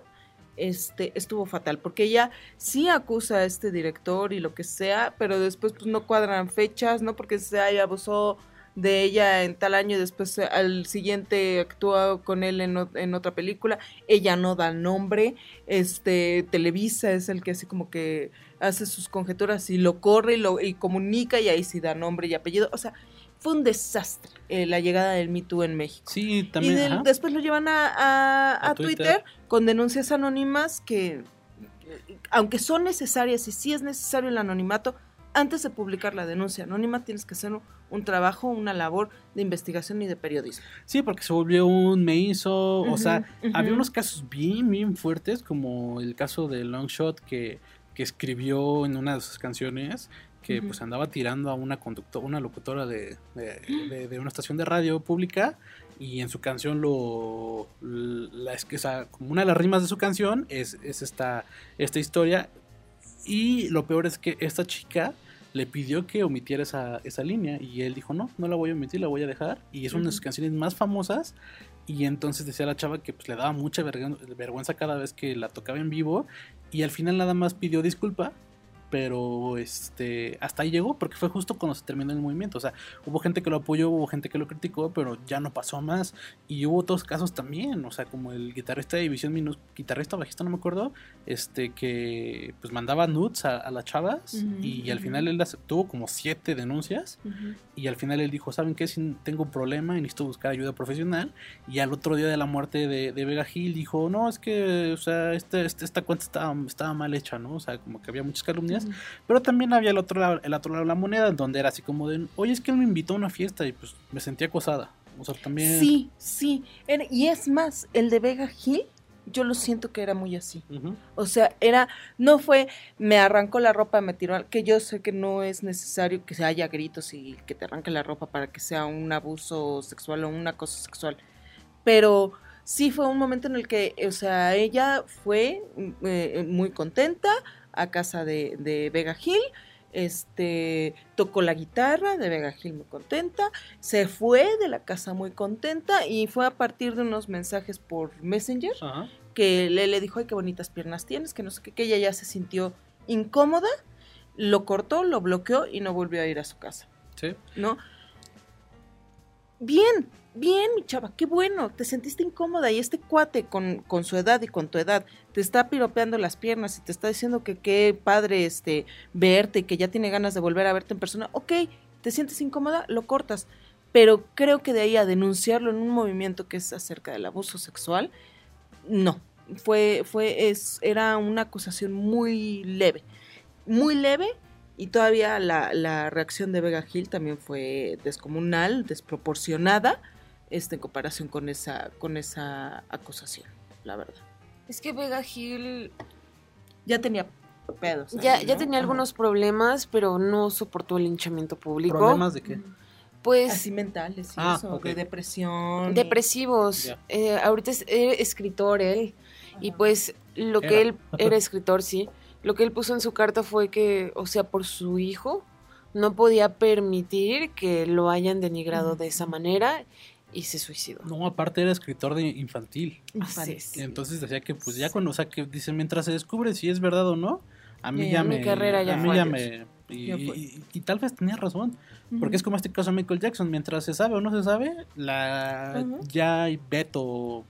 este, estuvo fatal, porque ella sí acusa a este director y lo que sea, pero después pues no cuadran fechas, ¿no? Porque se abusó de ella en tal año y después eh, al siguiente actúa con él en otra película. Ella no da nombre. Este Televisa es el que así como que hace sus conjeturas y lo corre y lo y comunica y ahí sí da nombre y apellido. O sea, fue un desastre eh, la llegada del Me Too en México. Sí, también. y después lo llevan a, a- A a Twitter. Twitter. con denuncias anónimas que, aunque son necesarias y sí es necesario el anonimato, antes de publicar la denuncia anónima tienes que hacer un, un trabajo, una labor de investigación y de periodismo. Sí, porque se volvió un me hizo, o sea, había unos casos bien, bien fuertes, como el caso de Longshot que, que escribió en una de sus canciones, que pues andaba tirando a una conductora, una locutora de, de- de- de una estación de radio pública, y en su canción lo, la, es que, o sea, como una de las rimas de su canción es, es esta, esta historia, y lo peor es que esta chica le pidió que omitiera esa, esa línea y él dijo, no, no la voy a omitir, la voy a dejar. Y es una de sus canciones más famosas. Y entonces decía la chava que pues, le daba mucha vergüenza, vergüenza cada vez que la tocaba en vivo. Y al final nada más pidió disculpa. Pero este hasta ahí llegó porque fue justo cuando se terminó el movimiento. O sea, hubo gente que lo apoyó, hubo gente que lo criticó, pero ya no pasó más. Y hubo otros casos también, o sea, como el guitarrista de División Minus, guitarrista bajista, no me acuerdo, este que pues mandaba nudes a, a las chavas Ujú, y al final él tuvo como siete denuncias y al final él dijo, ¿saben qué? Si tengo un problema y necesito buscar ayuda profesional y al otro día de la muerte de, de Vega Hill dijo, no, es que, o sea, este, este- esta cuenta estaba, estaba mal hecha, ¿no? O sea, como que había muchas calumnias, pero también había el otro, lado, el otro lado de la moneda donde era así como de, oye, es que él me invitó a una fiesta y pues me sentí acosada. O sea, también... Sí, sí. Y es más, el de Vega Hill, yo lo siento que era muy así. Ujú. O sea, era, no fue, me arrancó la ropa, me tiró, que yo sé que no es necesario que se haya gritos y que te arranque la ropa para que sea un abuso sexual o una cosa sexual. Pero sí fue un momento en el que, o sea, ella fue mm, eh, muy contenta a casa de, de Vega Hill. Este tocó la guitarra de Vega Hill muy contenta, se fue de la casa muy contenta y fue a partir de unos mensajes por Messenger Ajá. que le, le dijo, ay, qué bonitas piernas tienes, que no sé qué, que ella ya se sintió incómoda, lo cortó, lo bloqueó y no volvió a ir a su casa, Sí. ¿no? Bien, bien, mi chava, qué bueno, te sentiste incómoda y este cuate con, con su edad y con tu edad te está piropeando las piernas y te está diciendo que qué padre este, verte y que ya tiene ganas de volver a verte en persona, ok, te sientes incómoda, lo cortas, pero creo que de ahí a denunciarlo en un movimiento que es acerca del abuso sexual, no, fue, fue, es, era una acusación muy leve, muy leve, y todavía la, la reacción de Vega Hill también fue descomunal, desproporcionada, este, en comparación con esa, con esa acusación, la verdad. Es que Vega Hill Ya tenía pedos. ya, ahí, ya ¿no? tenía Ajá. algunos problemas, pero no soportó el linchamiento público. ¿Problemas de qué? Pues Así mentales y Ah, eso, ok. de depresión. y- depresivos. Ya. Eh, ahorita es era escritor él. Y Ajá. pues lo Era. que él [laughs] era escritor, sí. Lo que él puso en su carta fue que, o sea, por su hijo, no podía permitir que lo hayan denigrado de esa manera y se suicidó. No, aparte era escritor de infantil. Así es. Entonces decía que pues ya cuando, o sea, que dice, mientras se descubre si es verdad o no, a mí Ya, ya, mi me... carrera ya a mí ya me... Y, tal vez tenía razón, porque es como este caso de Michael Jackson, mientras se sabe o no se sabe, la ya hay veto,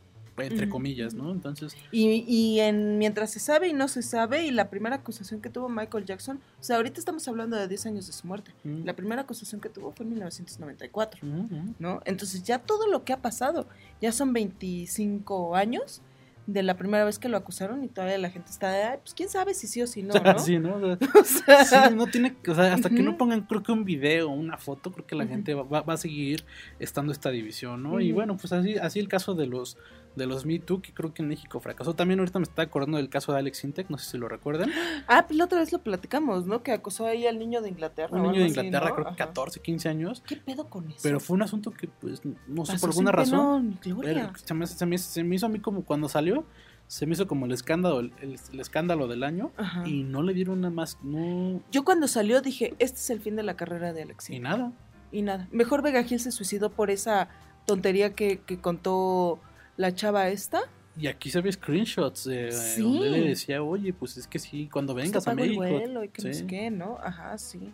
entre comillas, ¿no? Entonces, Y, y en, mientras se sabe y no se sabe, y la primera acusación que tuvo Michael Jackson, o sea, ahorita estamos hablando de 10 años de su muerte. mm, La primera acusación que tuvo fue en 1994, mm, mm. ¿no? Entonces ya todo lo que ha pasado, ya son 25 años de la primera vez que lo acusaron y todavía la gente está de, "Ay, pues quién sabe si sí o si no, ¿no? [laughs] Sí, ¿no? [laughs] O sea, Sí, no tiene, o sea, hasta que no pongan, creo que un video una foto, creo que la Ujú. gente va, va- a seguir estando esta división, ¿no? Y Ujú. bueno, pues así, así el caso de los de los Me Too, que creo que en México fracasó. También ahorita me está acordando del caso de Alex Intec, no sé si lo recuerdan. Ah, pues la otra vez lo platicamos, ¿no? Que acosó ahí al niño de Inglaterra. Un niño de así, Inglaterra, ¿no? creo que Ajá. 14, 15 años, ¿Qué pedo con eso? pero fue un asunto que, pues, no sé, por alguna razón, gloria. se, me, se me- se me hizo a mí como cuando salió, se me hizo como el escándalo, el, escándalo del año, Ajá. y no le dieron nada más, no, Yo cuando salió dije, este es el fin de la carrera de Alex y nada. Y nada. Mejor Vega Gil se suicidó por esa tontería que, que contó la chava esta. Y aquí se ve screenshots eh, Sí. donde le decía, oye, pues es que sí, cuando vengas Te a pago el México. vuelo y que no sí. sé qué, ¿no? Ajá, sí.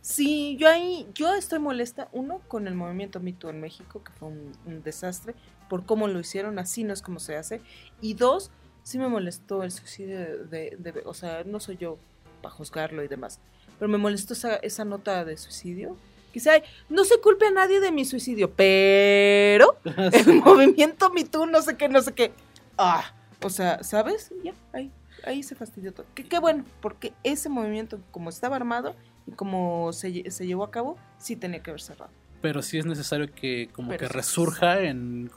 Sí, yo ahí, yo estoy molesta, uno, con el movimiento Me Too en México, que fue un, un desastre, por cómo lo hicieron, así no es como se hace. Y dos, sí me molestó el suicidio de, de- de- o sea, no soy yo para juzgarlo y demás, pero me molestó esa, esa nota de suicidio. Quizá no se culpe a nadie de mi suicidio, pero [laughs] el movimiento Me Too, no sé qué, no sé qué. Ah, o sea, ¿sabes? Ya, ahí, ahí se fastidió todo. Que qué bueno, porque ese movimiento, como estaba armado y como se, se llevó a cabo, sí tenía que haber cerrado. Pero sí es necesario que como Pero que resurja en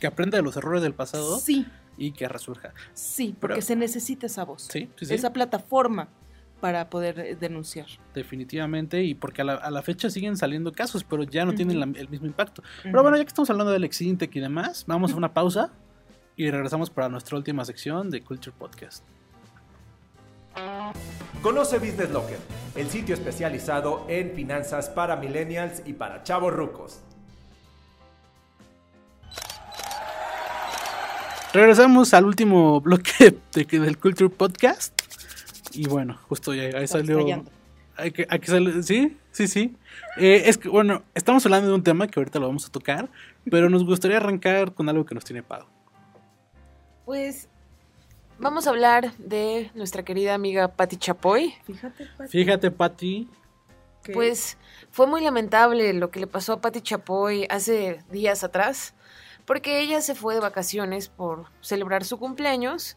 que aprenda de los errores del pasado Sí, y que resurja. sí, porque Pero- se necesita esa voz, Sí, sí, sí. esa plataforma para poder eh, denunciar. Definitivamente, y porque a la, a la fecha siguen saliendo casos, pero ya no tienen la- el mismo impacto. Pero bueno, ya que estamos hablando del Exintec y demás, vamos a una pausa y regresamos para nuestra última sección de Culture Podcast. Conoce Business Locker, el sitio especializado en finanzas para millennials y para chavos rucos. Regresamos al último bloque [laughs] de, del Culture Podcast. Y bueno, justo ya ahí salió. fallando. Hay que, hay que sal- sí, sí, sí. Eh, es que, bueno, estamos hablando de un tema que ahorita lo vamos a tocar, pero nos gustaría arrancar con algo que nos tiene pago. Pues vamos a hablar de nuestra querida amiga Patti Chapoy. Fíjate, Pati, Fíjate, Patti, Pues fue muy lamentable lo que le pasó a Patti Chapoy hace días atrás, porque ella se fue de vacaciones por celebrar su cumpleaños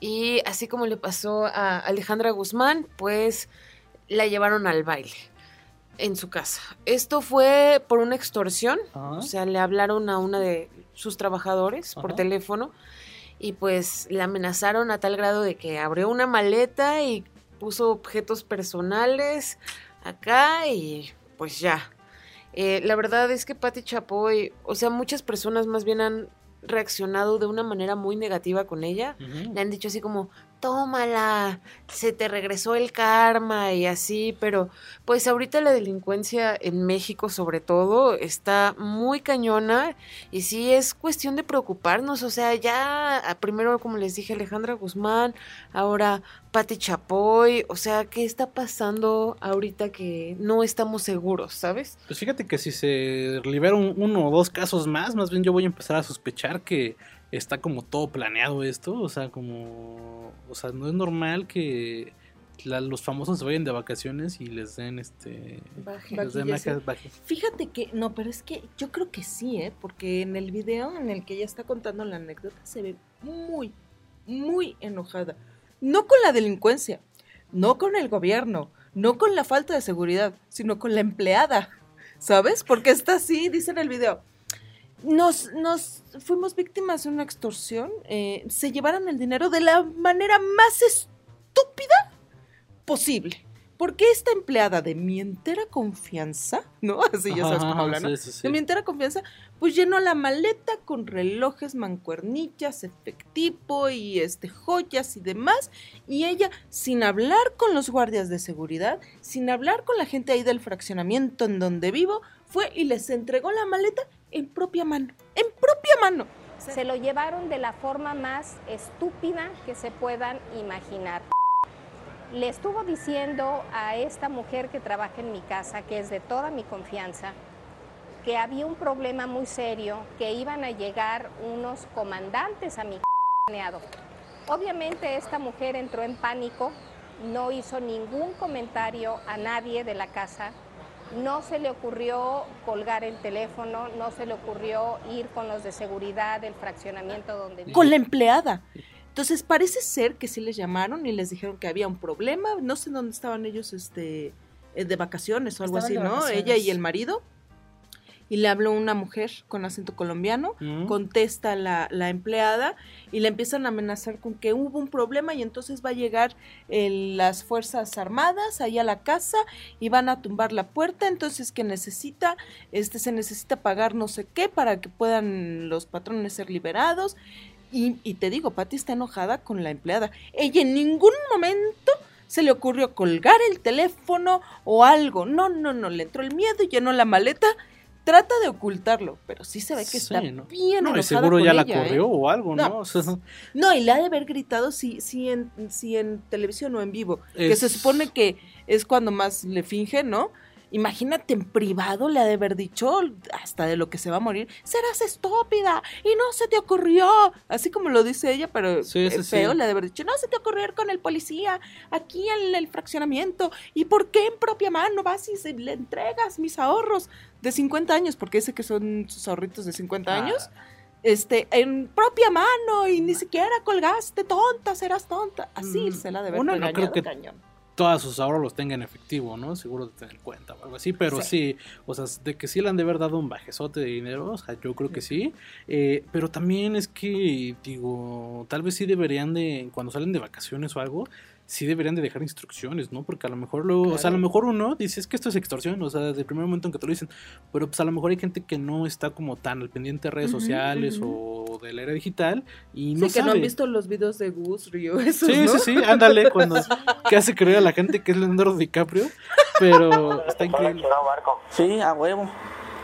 y así como le pasó a Alejandra Guzmán, pues la llevaron al baile en su casa. Esto fue por una extorsión, Ajá. o sea, le hablaron a una de sus trabajadores por teléfono y pues la amenazaron a tal grado de que abrió una maleta y puso objetos personales acá y pues ya. Eh, la verdad es que Patti Chapoy, o sea, muchas personas más bien han reaccionado de una manera muy negativa con ella. Le han dicho así como, tómala, se te regresó el karma y así, pero pues ahorita la delincuencia en México sobre todo está muy cañona y sí es cuestión de preocuparnos, o sea, ya a- primero como les dije Alejandra Guzmán, ahora Patti Chapoy, o sea, ¿qué está pasando ahorita que no estamos seguros, sabes? Pues fíjate que si se libera un- uno o dos casos más, más bien yo voy a empezar a sospechar que está como todo planeado esto. O sea, como. O sea, no es normal que la- los famosos se vayan de vacaciones y les den este. Baje. les den Vaquilla, baje- baje. Fíjate que, no, pero es que yo creo que sí, ¿eh? Porque en el video en el que ella está contando la anécdota se ve muy, muy enojada. No con la delincuencia, no con el gobierno, no con la falta de seguridad, sino con la empleada, ¿sabes? Porque está así, dice en el video. Nos, nos fuimos víctimas de una extorsión, eh, se llevaron el dinero de la manera más estúpida posible. Porque esta empleada de mi entera confianza, [laughs] ¿no? Así ya sabes cómo habla, ¿no? sí, sí, sí. De mi entera confianza, pues llenó la maleta con relojes, mancuernillas, efectivo y este joyas y demás. Y ella, sin hablar con los guardias de seguridad, sin hablar con la gente ahí del fraccionamiento en donde vivo, fue y les entregó la maleta en propia mano. En propia mano. Se lo llevaron de la forma más estúpida que se puedan imaginar. Le estuvo diciendo a esta mujer que trabaja en mi casa, que es de toda mi confianza, que había un problema muy serio, que iban a llegar unos comandantes a mi planeado. Obviamente esta mujer entró en pánico, no hizo ningún comentario a nadie de la casa, no se le ocurrió colgar el teléfono, no se le ocurrió ir con los de seguridad del fraccionamiento donde vive. Con la empleada. Entonces parece ser que sí les llamaron y les dijeron que había un problema. No sé dónde estaban ellos este, eh, de vacaciones o algo Estaban así, ¿no? Ella y el marido. Y le habló una mujer con acento colombiano. Ujú. Contesta la, la empleada y le empiezan a amenazar con que hubo un problema y entonces va a llegar las Fuerzas Armadas ahí a la casa y van a tumbar la puerta. Entonces que necesita, este, se necesita pagar no sé qué para que puedan los patrones ser liberados. Y, y te digo, Patti está enojada con la empleada. Ella en ningún momento se le ocurrió colgar el teléfono o algo. No, no, no, le entró el miedo y llenó la maleta. Trata de ocultarlo, pero sí se ve que está Sí, ¿no? bien No, y enojada seguro con ya la ella, ¿eh? corrió o algo, ¿no? No. O sea, No, y le ha de haber gritado si, si, en, si en televisión o en vivo, que se supone que es cuando más le finge, ¿no? Imagínate en privado le ha de haber dicho hasta de lo que se va a morir, serás estúpida y no se te ocurrió. Así como lo dice ella, pero Sí, eh, sí. feo le ha de haber dicho, no se te ocurrió ir con el policía aquí en el fraccionamiento. ¿Y por qué en propia mano vas y se- le entregas mis ahorros de 50 años? Porque dice que son sus ahorritos de 50 Ah. años. Este, en propia mano y ni siquiera colgaste, tonta, serás tonta. Así Mm, se la ha de haber uno no creo que- cañón. Todos sus ahorros los tenga en efectivo, ¿no? Seguro de tener cuenta o algo así, pero sí. o sea, de que sí le han de haber dado un bajezote de dinero, o sea, yo creo que sí. Eh, pero también es que, digo, tal vez sí deberían de, cuando salen de vacaciones o algo, sí deberían de dejar instrucciones, ¿no? Porque a lo mejor luego, o sea, a lo Claro. mejor uno dice, es que esto es extorsión, o sea, desde el primer momento en que te lo dicen, pero pues a lo mejor hay gente que no está como tan al pendiente de redes Ujú, sociales ujú. o de la era digital y no sí, que no sabe. han visto los videos de Gus Río, esos, Sí, ¿no? sí, sí, ándale, cuando [laughs] que hace creer a la gente que es Leonardo DiCaprio, pero está increíble. Sí, a huevo.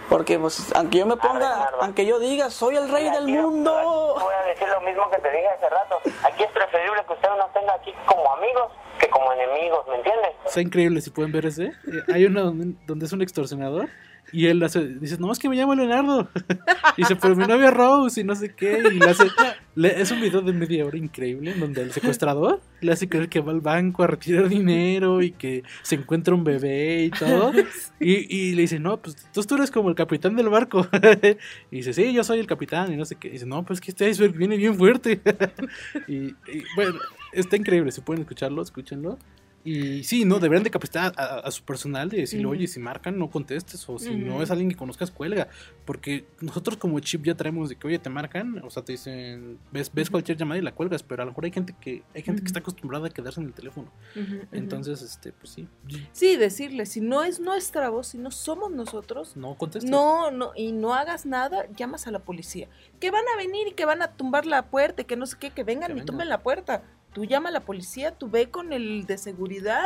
Porque pues aunque yo me ponga, aunque yo diga, soy el rey del mundo. Voy a decir lo mismo que te dije hace rato. Aquí es preferible que usted nos tenga aquí como amigos que como enemigos, ¿me entiendes? Está increíble si pueden ver ese. Eh, hay uno donde, donde es un extorsionador y él hace, dice, no, es que me llamo Leonardo. Y [laughs] dice, pero mi novia Rose y no sé qué. Y le hace, le- es un video de media hora increíble en donde el secuestrador le hace creer que va al banco a retirar dinero y que se encuentra un bebé y todo. [laughs] Y, y le dice, no, pues entonces tú eres como el capitán del barco. [laughs] Y dice, sí, yo soy el capitán y no sé qué. Y dice, no, pues que este iceberg viene bien fuerte. Y, y, bueno, está increíble. Si pueden escucharlo, escúchenlo. Y sí, no, deberían de capacitar a, su personal de decirle, oye, si marcan, no contestes. O si no es alguien que conozcas, cuelga. Porque nosotros como chip ya traemos de que, oye, te marcan. O sea, te dicen, ves, ves cualquier llamada y la cuelgas. Pero a lo mejor hay gente que hay gente que está acostumbrada a quedarse en el teléfono. Entonces, este, pues sí, Sí, decirle, si no es nuestra voz, si no somos nosotros, no contestes. no, no, y no hagas nada, llamas a la policía. Que van a venir y que van a tumbar la puerta, y que no sé qué, que vengan Que y tumben la puerta. Tú llama a la policía, tú ve con el de seguridad,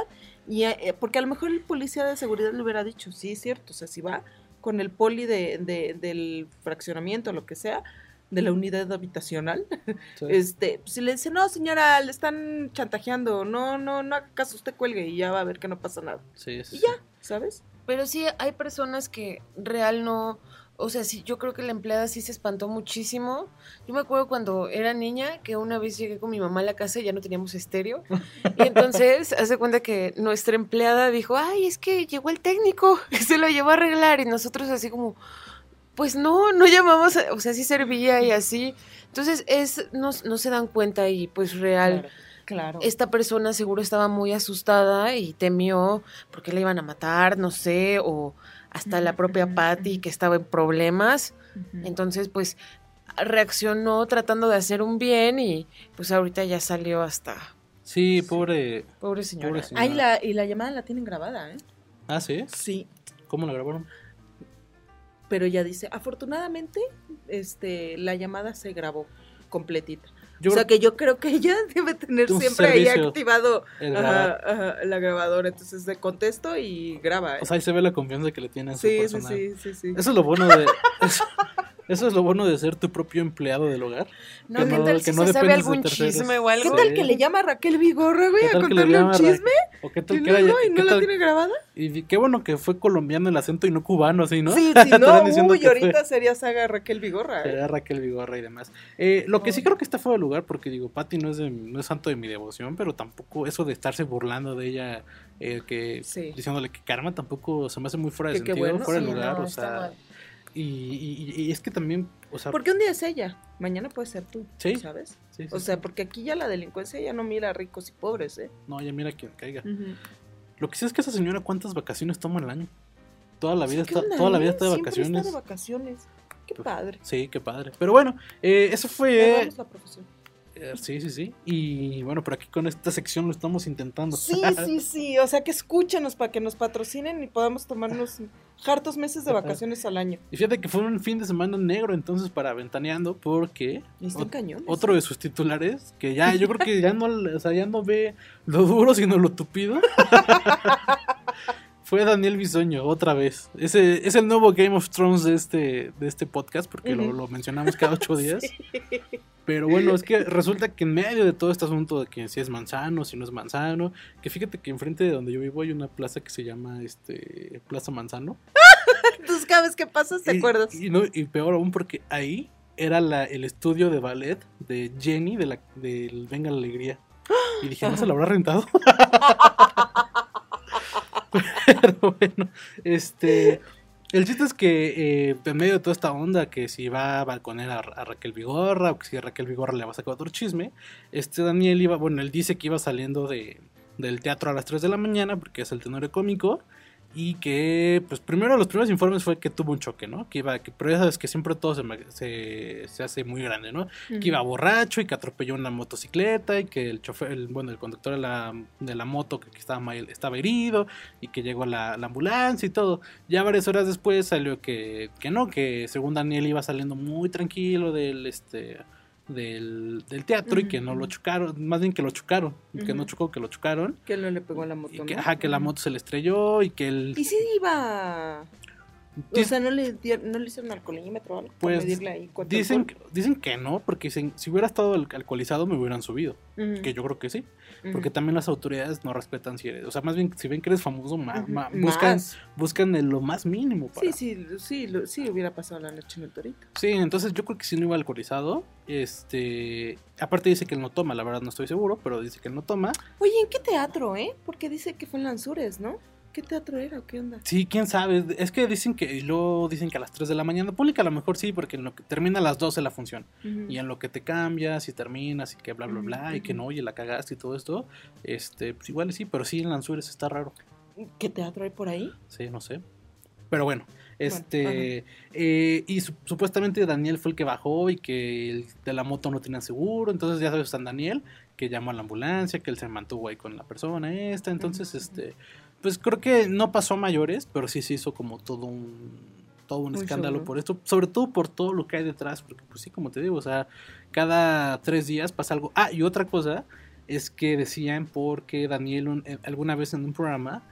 y eh, porque a lo mejor el policía de seguridad le hubiera dicho, sí, es cierto, o sea, si va con el poli de, de- del fraccionamiento, lo que sea, de la unidad habitacional, [laughs] Sí. este, si le dice, no, señora, le están chantajeando, no, no, no haga caso, usted cuelgue y ya va a ver que no pasa nada. Sí, sí, Y ya. ¿sabes? Pero sí, hay personas que real no. O sea, sí, yo creo que la empleada sí se espantó muchísimo. Yo me acuerdo cuando era niña que una vez llegué con mi mamá a la casa y ya no teníamos estéreo. [laughs] Y entonces, hace cuenta que nuestra empleada dijo: Ay, es que llegó el técnico, [laughs] se lo llevó a arreglar. Y nosotros, así como, pues no, no llamamos, a- o sea, sí servía y así. Entonces, es, no, no se dan cuenta y pues real. Claro. Esta persona seguro estaba muy asustada y temió porque la iban a matar, no sé, o hasta la propia Patty que estaba en problemas. Entonces, pues reaccionó tratando de hacer un bien y pues ahorita ya salió hasta Sí, pobre. pobre señora. Pobre señora. Ay, la, y la llamada la tienen grabada, ¿eh? Ah, sí. Sí. ¿Cómo la grabaron? Pero ella dice, afortunadamente, este, la llamada se grabó completita. Yo o sea que yo creo que [laughs] ella debe tener siempre ahí activado ajá, ajá, la grabadora. Entonces le contesto y graba. ¿eh? O sea, ahí se ve la confianza que le tiene a su sí, sí, sí, sí, sí. Eso es lo bueno de. [laughs] Eso, eso es lo bueno de ser tu propio empleado del hogar. No, que ¿qué no- tal que si no se sabe algún chisme o ¿Qué algo? tal Sí. que le llama a Raquel Vigorra, güey, ¿Qué a tal que le contarle un chisme? ¿O qué Y tal que luego, era- ¿y qué no la tal- tiene grabada? Y qué bueno que fue colombiano el acento y no cubano, así, ¿no? Sí, [laughs] sí, no, uy, que fue- ahorita sería saga Raquel Vigorra. ¿eh? Era Raquel Vigorra y demás. Eh, lo que sí creo que está fuera de lugar, porque digo, Patty no es, de- no es santo de mi devoción, pero tampoco eso de estarse burlando de ella, eh, que Sí. diciéndole que karma tampoco se me hace muy fuera de Que qué sentido, bueno. fuera de Sí, lugar, no, o sea. mal. Y, y- y- es que también, o sea, Porque un día es ella, mañana puede ser tú, Sí. ¿sabes? sí, sí, O sea, porque aquí ya la delincuencia ya no mira a ricos y pobres, ¿eh? no, ya mira quien caiga. Lo que sí es que esa señora, ¿cuántas vacaciones toma al año? Toda la vida ¿Qué está, toda la eh? vida está de Siempre vacaciones. Está de vacaciones. Qué padre. Sí, qué padre. Pero bueno, eh, eso fue. la profesión. Eh, sí, sí, sí. Y bueno, por aquí con esta sección lo estamos intentando. Sí, sí, sí. O sea, que escúchenos para que nos patrocinen y podamos tomarnos hartos meses de vacaciones al año. Y fíjate que fue un fin de semana negro entonces para Ventaneando porque cañones. otro de sus titulares, que ya yo creo que ya no, o sea, ya no ve lo duro sino lo tupido, [laughs] Fue Daniel Bisoño, otra vez. Ese es el nuevo Game of Thrones de este, de este podcast, porque lo, lo mencionamos cada ocho [laughs] días. Pero bueno, es que resulta que en medio de todo este asunto de que si es manzano, si no es manzano, que fíjate que enfrente de donde yo vivo hay una plaza que se llama este Plaza Manzano. [laughs] Entonces cada vez que pasas te Y- acuerdas. Y, no, y peor aún porque ahí era la, el estudio de ballet de Jenny de la, del Venga la Alegría. Y dije, ¿no se lo habrá rentado? [laughs] [laughs] Bueno, este... El chiste es que eh, en medio de toda esta onda, que si va a balconer a, a Raquel Vigorra, o que si Raquel Vigorra le va a sacar otro chisme, este Daniel iba, bueno, él dice que iba saliendo de, del teatro a las 3 de la mañana, porque es el tenor cómico, y que, pues primero los primeros informes fue que tuvo un choque, ¿no? Que iba, que, pero ya sabes que siempre todo se, se, se hace muy grande, ¿no? Que iba borracho y que atropelló una motocicleta y que el chofer, el, bueno, el conductor de la, de la moto que estaba, mal- estaba herido y que llegó la, la ambulancia y todo. Ya varias horas después salió que, que no, que según Daniel iba saliendo muy tranquilo del, este, del, del teatro y que no lo chocaron, más bien que lo chocaron, que no chocó, que lo chocaron. Que no le pegó a la moto, Y que, ¿no? ajá, que la moto se le estrelló y que él... Y sí iba... O sea, ¿no le, no le hicieron alcoholímetro o algo? Pues medirle ahí cuánto dicen, alcohol? dicen que no, porque dicen, si hubiera estado al- alcoholizado me hubieran subido. Que yo creo que sí. Porque también las autoridades no respetan si eres. O sea, más bien, si ven que eres famoso, ma- ma- buscan, Más. buscan el- lo más mínimo. Para... Sí, sí, sí, lo- sí hubiera pasado la noche en el torito. Sí, entonces yo creo que sí no iba alcoholizado. Este. Aparte dice que él no toma, la verdad no estoy seguro, pero dice que él no toma. Oye, ¿en qué teatro, eh? Porque dice que fue en Lanzures, ¿no? ¿Qué teatro era o qué onda? Sí, quién sabe. Es que dicen que. Y luego dicen que a las 3 de la mañana. Ponle que a lo mejor sí, porque en lo que termina a las 12 la función. Y en lo que te cambias y terminas y que bla, bla, bla. Y que no, oye, la cagaste y todo esto. Este, pues igual sí, pero sí en Lanzures está raro. ¿Qué teatro hay por ahí? Sí, no sé. Pero bueno, este. eh, y su- supuestamente Daniel fue el que bajó y que el de la moto no tenía seguro. Entonces ya sabes, San Daniel, que llamó a la ambulancia, que él se mantuvo ahí con la persona esta. Entonces, este. Pues creo que no pasó a mayores, pero sí se hizo como todo un. Todo un escándalo por esto, sobre todo por todo lo que hay detrás, porque pues sí, como te digo, o sea, cada tres días pasa algo. Ah, y otra cosa es que decían porque Daniel un- eh, alguna vez en un programa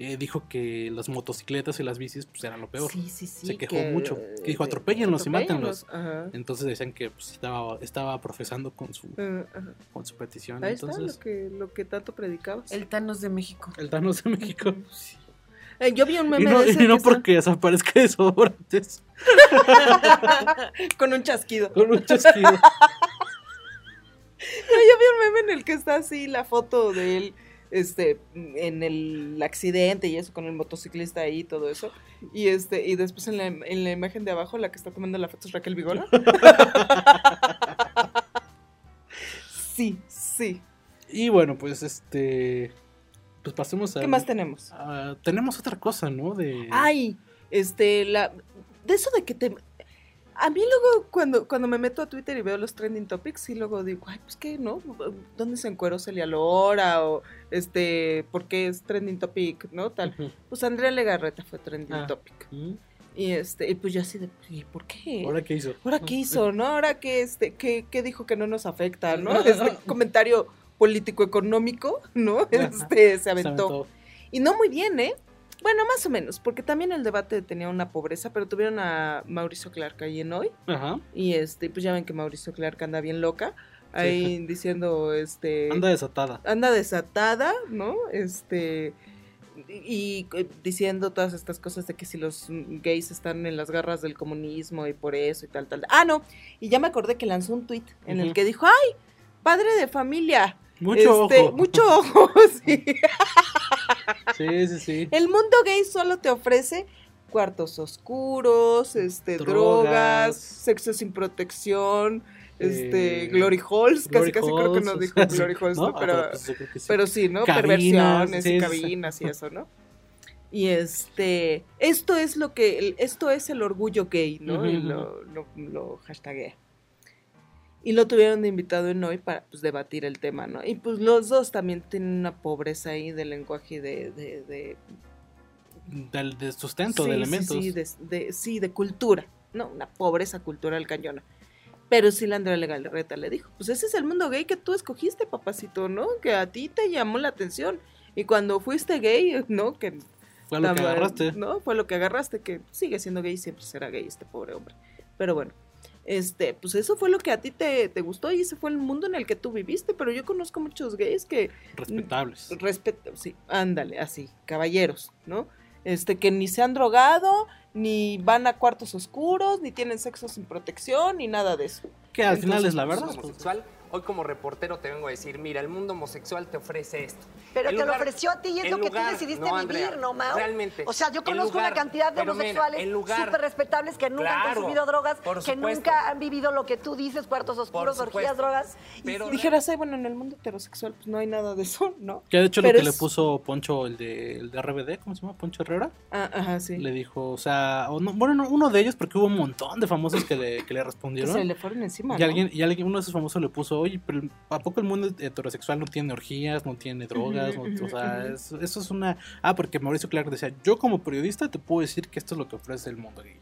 eh, dijo que las motocicletas y las bicis pues eran lo peor. Sí, sí, sí. Se quejó que- mucho. Que dijo atropéllenlos y mátenlos. Ajá. Entonces decían que pues, estaba, estaba profesando con su, ajá. con su petición. Ahí está Entonces, lo que, lo que tanto predicabas. El Thanos de México. el Thanos de México. [laughs] Eh, yo vi un Y meme no, de ese y no está- porque desaparezca desodorantes. [laughs] con un chasquido. Con un chasquido. [laughs] No, yo vi un meme en el que está así la foto de él este en el accidente y eso con el motociclista ahí y todo eso y este y después en la, en la imagen de abajo la que está tomando la foto es Raquel Vigora [laughs] sí sí Y bueno, pues este. Pues pasemos a. qué más tenemos a- tenemos otra cosa, ¿no? De. ay este la de eso de que te a mí luego cuando, cuando me meto a Twitter y veo los trending topics y luego digo, ay, pues qué, ¿no? ¿Dónde se encueró Celia Lora? O este, ¿por qué es trending topic? ¿No? Tal. Pues Andrea Legarreta fue trending Ah. topic. Y este, y pues yo así de, ¿y por qué? ¿Ahora qué hizo? ¿Ahora qué hizo? ¿No? ¿Ahora qué este, qué, qué dijo que no nos afecta? ¿No? [laughs] Este comentario político económico, ¿no? Este se aventó. Y no muy bien, ¿eh? Bueno, más o menos, porque también el debate tenía una pobreza, pero tuvieron a Mauricio Clark ahí en hoy. Ajá. Y este, pues ya ven que Mauricio Clark anda bien loca. Ahí diciendo, este. Anda desatada. anda desatada, ¿no? Este. Y, y diciendo todas estas cosas de que si los gays están en las garras del comunismo y por eso y tal, tal. Ah, no. Y ya me acordé que lanzó un tuit en el que dijo, ¡ay! Padre de familia. Mucho Este, ojo. Mucho ojo, [laughs] sí. Sí, sí, sí. [laughs] El mundo gay solo te ofrece cuartos oscuros, este, drogas, Drogas. sexo sin protección, este, Eh, glory holes, casi Glory casi creo que no holes, dijo o sea, glory holes, ¿no? ¿no? Ah, Pero, pues sí. pero sí, ¿no? Cabinas, Perversiones sí, y cabinas y eso, ¿no? Y este, esto es lo que, esto es el orgullo gay, ¿no? Y lo, lo, lo hashtaguea. Y lo tuvieron de invitado en hoy para pues, debatir el tema, ¿no? Y pues los dos también tienen una pobreza ahí de lenguaje y de, de, de de sustento, Sí, de sí, elementos. Sí, de, de- sí, de cultura, ¿no? Una pobreza cultural cañona. Pero sí la Andrea Legarreta le dijo, pues ese es el mundo gay que tú escogiste, papacito, ¿no? Que a ti te llamó la atención. Y cuando fuiste gay, ¿no? Que Fue lo que agarraste. ¿No? Fue lo que agarraste, que sigue siendo gay y siempre será gay este pobre hombre. Pero bueno, este, pues eso fue lo que a ti te, te gustó y ese fue el mundo en el que tú viviste. Pero yo conozco muchos gays que Respetables. respeto, sí, ándale, así, caballeros, ¿no? Este, que ni se han drogado, ni van a cuartos oscuros, ni tienen sexo sin protección, ni nada de eso. Que al final es la verdad. homosexual, hoy como reportero te vengo a decir, mira, el mundo homosexual te ofrece esto. Pero te lo ofreció a ti y es lo que lugar- tú decidiste no, vivir, ¿no, Mao? Realmente. O sea, yo conozco lugar- una cantidad de homosexuales súper respetables que nunca han consumido drogas, que nunca han vivido lo que tú dices, cuartos oscuros, supuesto. orgías, drogas. y Pero- sí- Dijeras, "Ay, bueno, en el mundo heterosexual pues no hay nada de eso, ¿no? Que de hecho Pero lo que es- le puso Poncho, el de, el de RBD, ¿cómo se llama? Poncho Herrera. Ah, ajá, sí. Le dijo, o sea, o no- bueno, no, uno de ellos, porque hubo un montón de famosos que le, que le Que respondieron. se le fueron encima, Y ¿no? alguien, y alguien, uno de esos famosos le puso, oye, pero ¿a poco el mundo heterosexual no tiene orgías, no tiene drogas? O sea, es- eso es una... Ah, porque Mauricio Clark decía, yo como periodista te puedo decir que esto es lo que ofrece el mundo gay.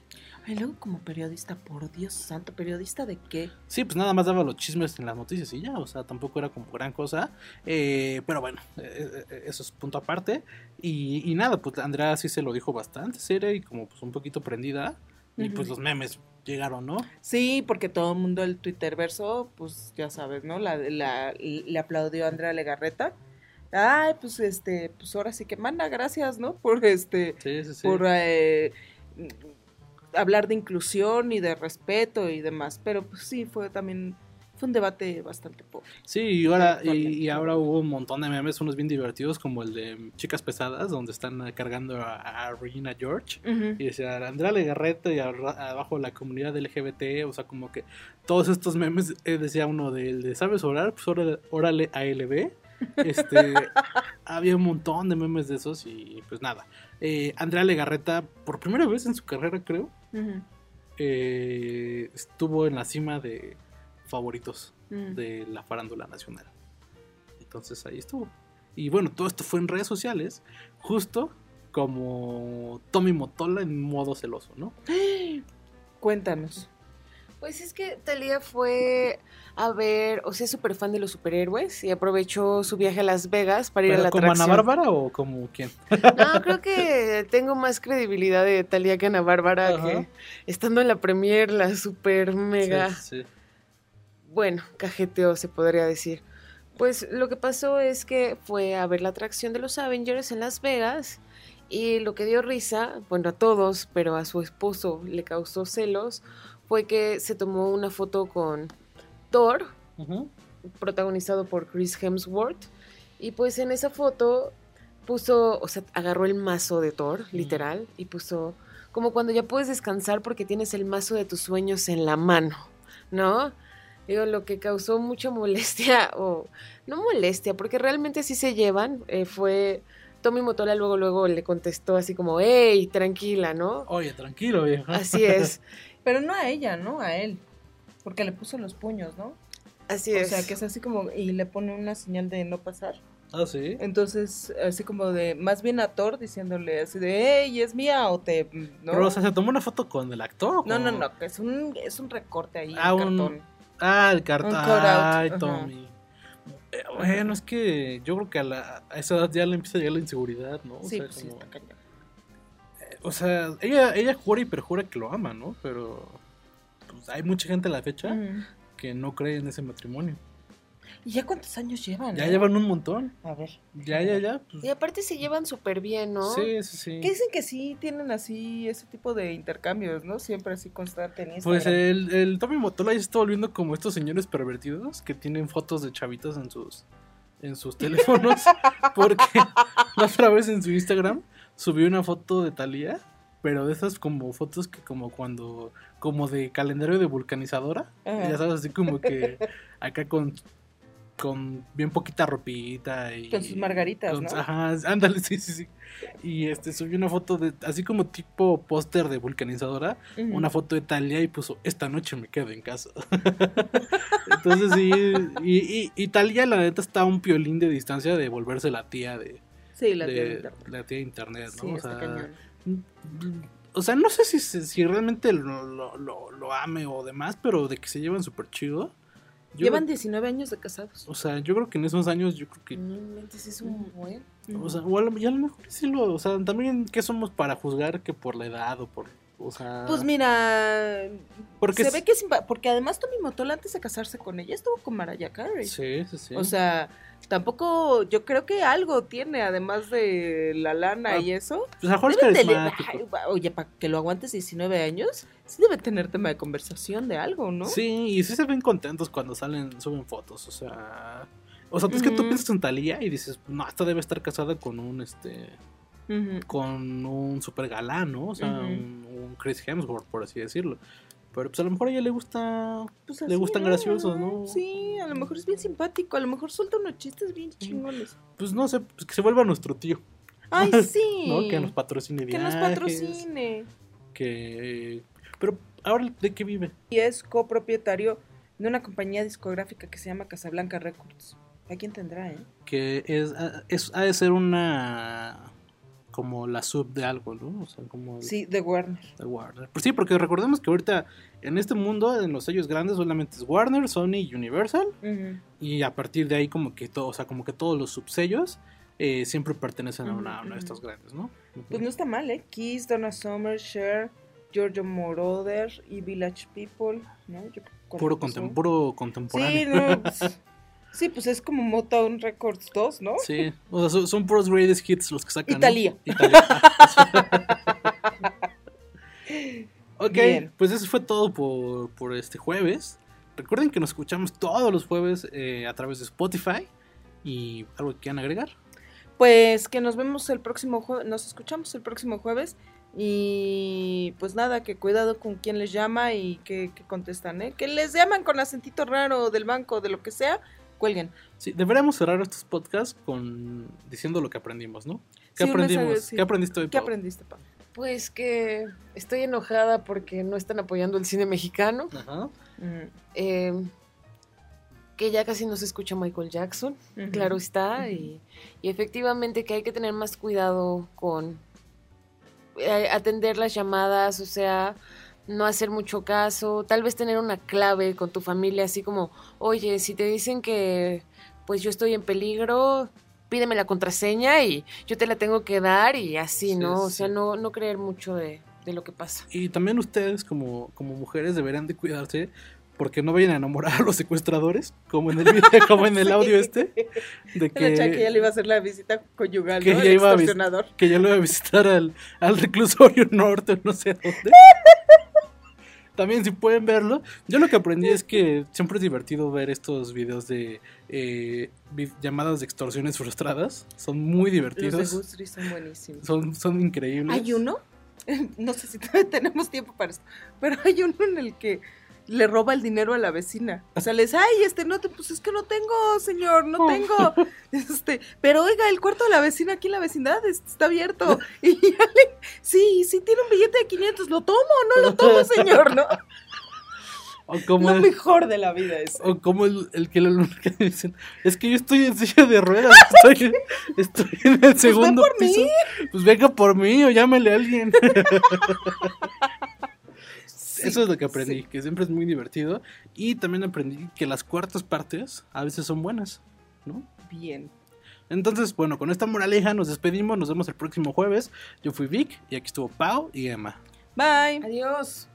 Ay, luego como periodista, por Dios santo, ¿periodista de qué? Sí, pues nada más daba los chismes en las noticias y ya, o sea, tampoco era como gran cosa. Eh, pero bueno, eh, eh, eso es punto aparte. Y, y nada, pues Andrea sí se lo dijo bastante seria y como pues un poquito prendida. Y pues los memes llegaron, ¿no? Sí, porque todo el mundo el Twitter verso, pues ya sabes, ¿no? La, la- le aplaudió a Andrea Legarreta. Ay, pues este, pues ahora sí que manda, gracias, ¿no? Por este, Sí, sí, sí. por eh, hablar de inclusión y de respeto y demás. Pero pues sí, fue también, fue un debate bastante pobre. Sí, y ahora, y, y ahora hubo un montón de memes, unos bien divertidos, como el de Chicas Pesadas, donde están eh, cargando a, a Regina George. Y decía Andrea Legarreta y abajo la comunidad LGBT, o sea, como que todos estos memes, eh, decía uno del de ¿sabes orar? Pues órale, órale ALB. Este, había un montón de memes de esos y pues nada. Eh, Andrea Legarreta, por primera vez en su carrera, creo, eh, estuvo en la cima de favoritos Mm. de la farándula nacional. Entonces ahí estuvo. Y bueno, todo esto fue en redes sociales, justo como Tommy Motola en modo celoso, ¿no? [gasps] Cuéntanos. Pues es que Talía fue a ver, o sea, es súper fan de los superhéroes y aprovechó su viaje a Las Vegas para ir a ¿Pero la como Ana atracción. Bárbara o como quién? No, creo que tengo más credibilidad de Talía que Ana Bárbara, Ajá. que estando en la premier, la super mega, Sí, sí. bueno, cajeteó se podría decir. Pues lo que pasó es que fue a ver la atracción de los Avengers en Las Vegas y lo que dio risa, bueno, a todos, pero a su esposo le causó celos, fue que se tomó una foto con Thor, protagonizado por Chris Hemsworth, y pues en esa foto puso, o sea, agarró el mazo de Thor, literal, y puso como cuando ya puedes descansar porque tienes el mazo de tus sueños en la mano, ¿no? Digo, lo que causó mucha [laughs] molestia, o no molestia, porque realmente sí se llevan, eh, fue Tommy Motola luego, luego le contestó así como, hey, tranquila, ¿no? Oye, tranquilo, viejo. Así es. [laughs] Pero no a ella, ¿no? A él. Porque le puso los puños, ¿no? Así o es. sea, que es así como, y le pone una señal de no pasar. Ah, sí. Entonces, así como de, más bien a Thor diciéndole así de, hey, ¿es mía o te...? ¿no? Pero, o sea, ¿se tomó una foto con el actor? o no, no, no, que es un, es un recorte ahí, Ah, un un- cartón. Ah, el cartón. Ay. Tommy. Eh, Bueno, es que yo creo que a, la- a esa edad ya le empieza a llegar la inseguridad, ¿no? O Sí, sea, pues sí, como- está cañón. O sea, ella, ella jura y perjura que lo ama, ¿no? Pero pues, hay mucha gente a la fecha Ujú. que no cree en ese matrimonio. ¿Y ya cuántos años llevan? Ya eh? llevan un montón. A ver. Ya, ya, ya. pues, Y aparte se llevan súper bien, ¿no? Sí, sí, sí. Que dicen que sí tienen así ese tipo de intercambios, ¿no? Siempre así constante en Pues Instagram. el, el Tommy Motola ya se está volviendo como estos señores pervertidos que tienen fotos de chavitos en sus en sus teléfonos. [laughs] porque la otra vez en su Instagram subió una foto de Thalía, pero de esas como fotos que como cuando, como de calendario de vulcanizadora. Ajá. Ya sabes, así como que [laughs] acá con con bien poquita ropita y Con sus margaritas, con- ¿no? Ajá, ándale, sí, sí, sí. Y este subió una foto de así como tipo póster de vulcanizadora, una foto de Talia y puso esta noche me quedo en casa. [laughs] Entonces sí, y, y, y Thalía, la neta está a un piolín de distancia de volverse la tía de, Sí, la de- tía de internet. la tía de internet, ¿no? Sí, o, está sea, cañón. o sea, no sé si, se- si realmente lo, lo, lo- lo ame o demás, pero de que se llevan súper chido. Yo- Llevan 19 años de casados. O sea, yo creo que en esos años, yo creo que. No inventes, es un buen. O sea, o a lo, y a lo mejor sí lo. O sea, también, ¿qué somos para juzgar que por la edad o por. O sea. Pues mira, Porque se es- ve que es porque además Tommy Motola antes de casarse con ella estuvo con Mariah Carey. Sí, sí, sí. O sea, tampoco yo creo que algo tiene además de la lana Ah, y eso. pues a va- Oye, para que lo aguantes 19 años, sí debe tener tema de conversación de algo, ¿no? Sí, y sí se ven contentos cuando salen, suben fotos, o sea... O sea, es que tú piensas en Talía y dices, no, esta debe estar casada con un, este... Con un super galán, ¿no? O sea, un, un Chris Hemsworth, por así decirlo. Pero pues a lo mejor a ella le gusta... Pues le gustan ¿no? graciosos, ¿no? Sí, a lo mejor es bien simpático, a lo mejor suelta unos chistes bien chingones. Pues no sé, pues que se vuelva nuestro tío. Ay, [laughs] sí. ¿No? Que nos patrocine Que nos patrocine. Que... Pero, ¿ahora de qué vive? Y es copropietario de una compañía discográfica que se llama Casablanca Records. ¿A quién tendrá, eh? Que es, es- ha de ser una... Como la sub de algo, ¿no? O sea, como... Sí, de Warner. de Warner. Pues sí, porque recordemos que ahorita en este mundo, en los sellos grandes, solamente es Warner, Sony y Universal. Y a partir de ahí, como que todo, o sea, como que todos los subsellos eh, siempre pertenecen a una, de estas grandes, ¿no? Pues no está mal, ¿eh? Kiss, Donna Summer, Cher, Giorgio Moroder y Village People, ¿no? Yo Puro, contem- puro Sí, contemporáneo. no, pues, [laughs] sí, pues es como Motown Records 2, ¿no? Sí, o sea, son, son puros greatest hits los que sacan. ¿no? Italia. Italia. [laughs] ok, Bien. pues eso fue todo por, por este jueves. Recuerden que nos escuchamos todos los jueves eh, a través de Spotify. ¿Y algo que quieran agregar? Pues que nos vemos el próximo jueves, nos escuchamos el próximo jueves y pues nada, que cuidado con quién les llama y que, que contestan, ¿eh? Que les llaman con acentito raro del banco, de lo que sea, cuelguen. Sí, deberíamos cerrar estos podcasts con diciendo lo que aprendimos, ¿no? ¿Qué Sí, aprendimos? mensaje, sí. ¿Qué aprendiste hoy? ¿Qué aprendiste, Pau? Pues que estoy enojada porque no están apoyando el cine mexicano. Ajá. Mm, Eh, que ya casi no se escucha Michael Jackson, claro está, y, y efectivamente que hay que tener más cuidado con eh, atender las llamadas, o sea, no hacer mucho caso, tal vez tener una clave con tu familia, así como, oye, si te dicen que pues yo estoy en peligro, pídeme la contraseña y yo te la tengo que dar y así, Sí, ¿no? O sea, no, no creer mucho de, de lo que pasa. Y también ustedes como, como mujeres deberían de cuidarse porque no vayan a enamorar a los secuestradores, como en el video, [laughs] como en el audio este, de que ya le iba a hacer la visita conyugal, que ¿no? ya El iba a, que ya lo iba a visitar al, al reclusorio [laughs] norte, no sé dónde. [laughs] También si pueden verlo. Yo lo que aprendí es que [laughs] siempre es divertido ver estos videos de eh, llamadas de extorsiones frustradas. Son muy Los de divertidos. Son buenísimos. Son, son increíbles. Hay uno, [laughs] no sé si todavía tenemos tiempo para esto, pero hay uno en el que le roba el dinero a la vecina. O sea, le dice, ay, este, no te, pues es que no tengo, señor, no tengo. [laughs] Este, pero oiga, el cuarto de la vecina aquí en la vecindad es- está abierto. [laughs] Y ya le, sí, sí tiene un billete de 500, lo tomo, no lo tomo, señor, ¿no? [laughs] O como, Lo el, mejor de la vida es. o como el, el que, le- que dicen, es que yo estoy en silla de ruedas, estoy, estoy en el segundo por mí. piso. Pues venga por mí o llámele a alguien. Eso es lo que aprendí, que siempre es muy divertido. Y también aprendí que las cuartas partes a veces son buenas, ¿no? Bien. Entonces, bueno, con esta moraleja nos despedimos, nos vemos el próximo jueves. Yo fui Vic y aquí estuvo Pau y Emma. Bye. Adiós.